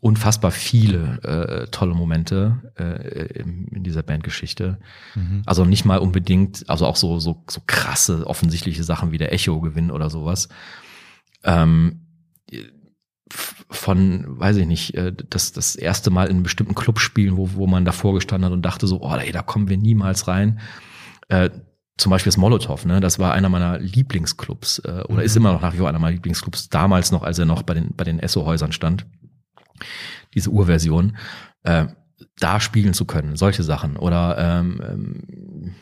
unfassbar viele äh, tolle Momente äh, in, dieser Bandgeschichte. Also nicht mal unbedingt, also auch so, so, so krasse, offensichtliche Sachen wie der Echo-Gewinn oder sowas. Ähm, von, weiß ich nicht, äh, das, das erste Mal in einem bestimmten Club spielen, wo, wo man davor gestanden hat und dachte so, oh, ey, da kommen wir niemals rein. Äh, zum Beispiel das Molotow, ne? Das war einer meiner Lieblingsclubs, äh, oder ist immer noch nach wie vor einer meiner Lieblingsclubs, damals noch, als er noch bei den, bei den Esso-Häusern stand. Diese Urversion. Äh, da spielen zu können, solche Sachen. Oder ähm, ähm,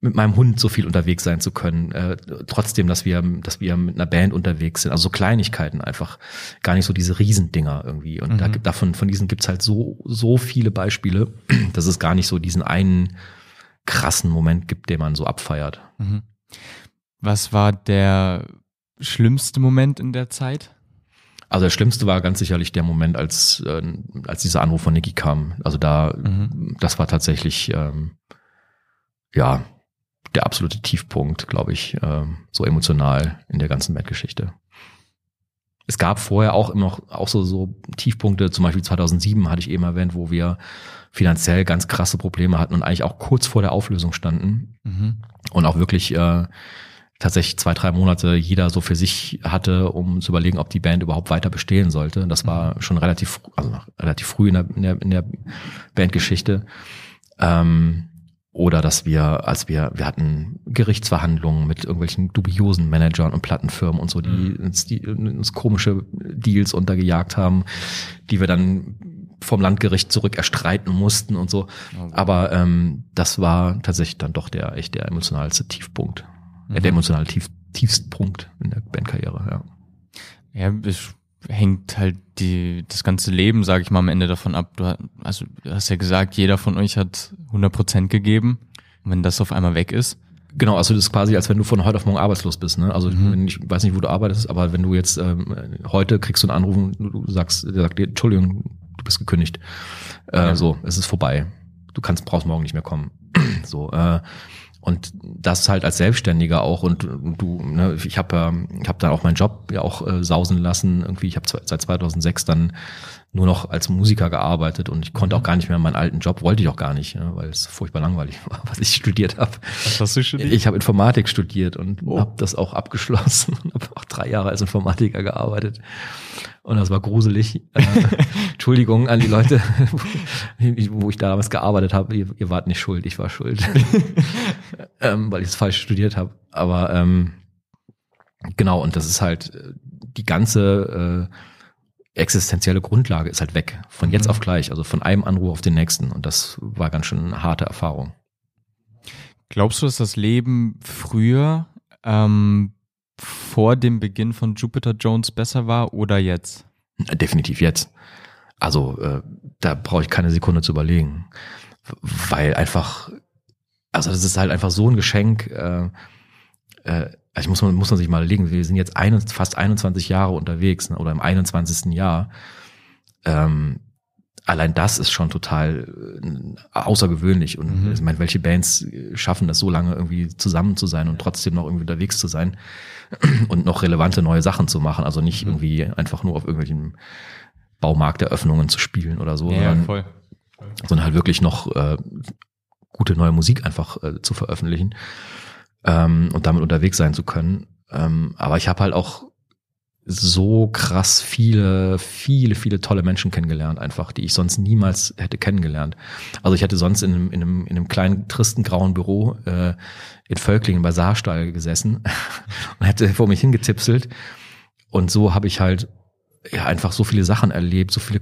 mit meinem Hund so viel unterwegs sein zu können, äh, trotzdem, dass wir, dass wir mit einer Band unterwegs sind. Also so Kleinigkeiten einfach, gar nicht so diese Riesendinger irgendwie. Und da gibt davon, von diesen gibt's halt so, so viele Beispiele, dass es gar nicht so diesen einen krassen Moment gibt, den man so abfeiert. Was war der schlimmste Moment in der Zeit? Also der schlimmste war ganz sicherlich der Moment, als, äh, als dieser Anruf von Niki kam. Also da, das war tatsächlich, ähm, ja, der absolute Tiefpunkt, glaube ich, ähm, so emotional in der ganzen Bandgeschichte. Es gab vorher auch immer noch auch so, so Tiefpunkte, zum Beispiel 2007 hatte ich eben erwähnt, wo wir finanziell ganz krasse Probleme hatten und eigentlich auch kurz vor der Auflösung standen Mhm. und auch wirklich äh, tatsächlich zwei, drei Monate jeder so für sich hatte, um zu überlegen, ob die Band überhaupt weiter bestehen sollte. Das war schon relativ, also relativ früh in der, in der, in der Bandgeschichte. Ähm, oder dass wir, als wir, wir hatten Gerichtsverhandlungen mit irgendwelchen dubiosen Managern und Plattenfirmen und so, die uns, die uns komische Deals untergejagt haben, die wir dann vom Landgericht zurück erstreiten mussten und so. Aber ähm, das war tatsächlich dann doch der echt der emotionalste Tiefpunkt. Äh, der emotionale Tief, Tiefstpunkt in der Bandkarriere, ja. Ja, es hängt halt die, das ganze Leben, sage ich mal, am Ende davon ab. Du, also, du hast ja gesagt, jeder von euch hat 100 Prozent gegeben. Und wenn das auf einmal weg ist, Genau, also das ist quasi, als wenn du von heute auf morgen arbeitslos bist. Ne? Also wenn ich weiß nicht, wo du arbeitest, aber wenn du jetzt ähm, heute kriegst du einen Anruf und du, sagst, der sagt dir, Entschuldigung, du bist gekündigt. Äh, So, es ist vorbei. Du kannst, brauchst morgen nicht mehr kommen. so, äh, und das halt als Selbstständiger auch und, du, ne, ich habe ja, ich habe dann auch meinen Job ja auch äh, sausen lassen. Irgendwie, ich habe seit 2006 dann nur noch als Musiker gearbeitet und ich konnte auch gar nicht mehr meinen alten Job, wollte ich auch gar nicht, ne, weil es furchtbar langweilig war, was ich studiert habe. was hast du studiert? Ich habe Informatik studiert und Oh. habe das auch abgeschlossen und habe auch drei Jahre als Informatiker gearbeitet. Und das war gruselig. Äh, Entschuldigung an die Leute, wo ich damals gearbeitet habe. Ihr, ihr wart nicht schuld, ich war schuld, ähm, weil ich es falsch studiert habe. Aber ähm, genau, und das ist halt äh, die ganze äh, existenzielle Grundlage ist halt weg. Von jetzt auf gleich, also von einem Anruf auf den nächsten. Und das war ganz schön eine harte Erfahrung. Glaubst du, dass das Leben früher ähm, vor dem Beginn von Jupiter Jones besser war oder jetzt? Definitiv jetzt. Also äh, da brauche ich keine Sekunde zu überlegen, weil einfach, also das ist halt einfach so ein Geschenk. Äh, äh, also muss man muss man sich mal überlegen. Wir sind jetzt ein, fast 21 Jahre unterwegs ne, oder im 21. Jahr. Ähm, allein das ist schon total äh, außergewöhnlich. Und Mhm. ich meine, welche Bands schaffen das so lange irgendwie zusammen zu sein und trotzdem noch irgendwie unterwegs zu sein und noch relevante neue Sachen zu machen. Also nicht irgendwie einfach nur auf irgendwelchen Baumarkteröffnungen zu spielen oder so, sondern, voll. sondern halt wirklich noch äh, gute neue Musik einfach äh, zu veröffentlichen ähm, und damit unterwegs sein zu können. Ähm, aber ich habe halt auch so krass viele, viele, viele tolle Menschen kennengelernt, einfach, die ich sonst niemals hätte kennengelernt. Also ich hätte sonst in einem, in einem, in einem kleinen, tristen, grauen Büro äh, in Völklingen bei Saarstall gesessen und hätte vor mich hingetipselt. Und so habe ich halt ja einfach so viele Sachen erlebt, so viele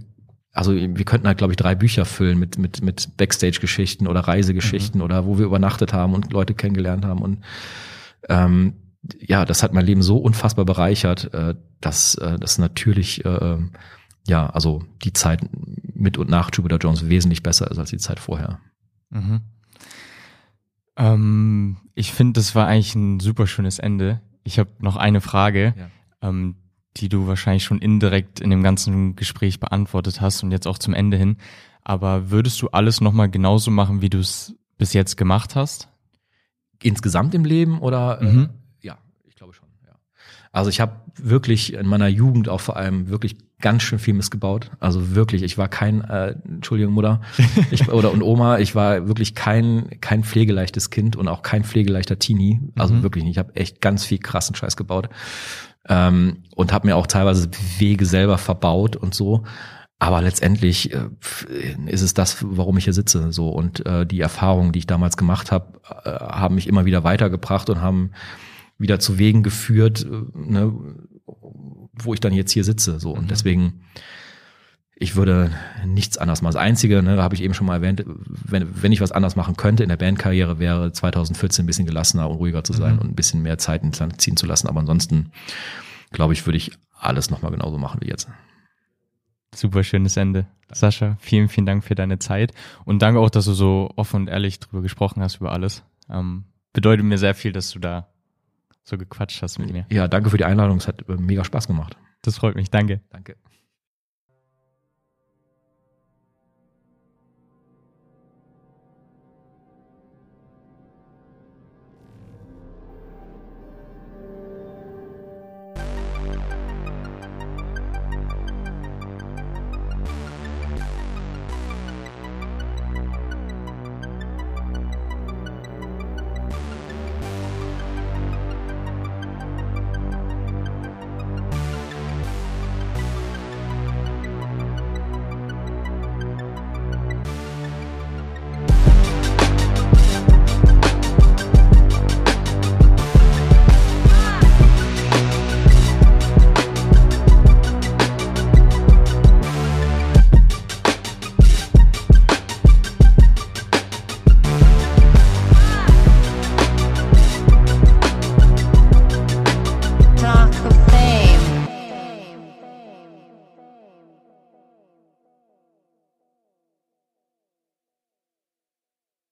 also wir könnten halt, glaube ich, drei Bücher füllen mit, mit, mit Backstage-Geschichten oder Reisegeschichten oder wo wir übernachtet haben und Leute kennengelernt haben. Und ähm, ja, das hat mein Leben so unfassbar bereichert, äh, dass äh, das natürlich, äh, ja, also die Zeit mit und nach Jupiter Jones wesentlich besser ist als die Zeit vorher. Mhm. Ähm, ich finde, das war eigentlich ein super schönes Ende. Ich habe noch eine Frage, Ja. ähm, die du wahrscheinlich schon indirekt in dem ganzen Gespräch beantwortet hast und jetzt auch zum Ende hin. Aber würdest du alles nochmal genauso machen, wie du es bis jetzt gemacht hast? Insgesamt im Leben oder? Äh, Mhm. ja, ich glaube schon. Ja. Also ich habe wirklich in meiner Jugend auch vor allem wirklich ganz schön viel missgebaut. Also wirklich, ich war kein, äh, Entschuldigung Mutter, ich, oder und Oma, ich war wirklich kein kein pflegeleichtes Kind und auch kein pflegeleichter Teenie. Also Mhm. wirklich nicht. Ich habe echt ganz viel krassen Scheiß gebaut ähm, und habe mir auch teilweise Wege selber verbaut und so. Aber letztendlich äh, ist es das, warum ich hier sitze. So und äh, die Erfahrungen, die ich damals gemacht habe, äh, haben mich immer wieder weitergebracht und haben wieder zu Wegen geführt, äh, ne, wo ich dann jetzt hier sitze. So und deswegen, ich würde nichts anders machen. Das Einzige, ne, habe ich eben schon mal erwähnt, wenn, wenn ich was anders machen könnte in der Bandkarriere, wäre 2014 ein bisschen gelassener und ruhiger zu sein und ein bisschen mehr Zeit ins Land ziehen zu lassen. Aber ansonsten, glaube ich, würde ich alles nochmal genauso machen wie jetzt. Super schönes Ende. Sascha, vielen, vielen Dank für deine Zeit und danke auch, dass du so offen und ehrlich drüber gesprochen hast über alles. Ähm, bedeutet mir sehr viel, dass du da so gequatscht hast mit mir. Ja, danke für die Einladung. Es hat äh, mega Spaß gemacht. Das freut mich. Danke. Danke.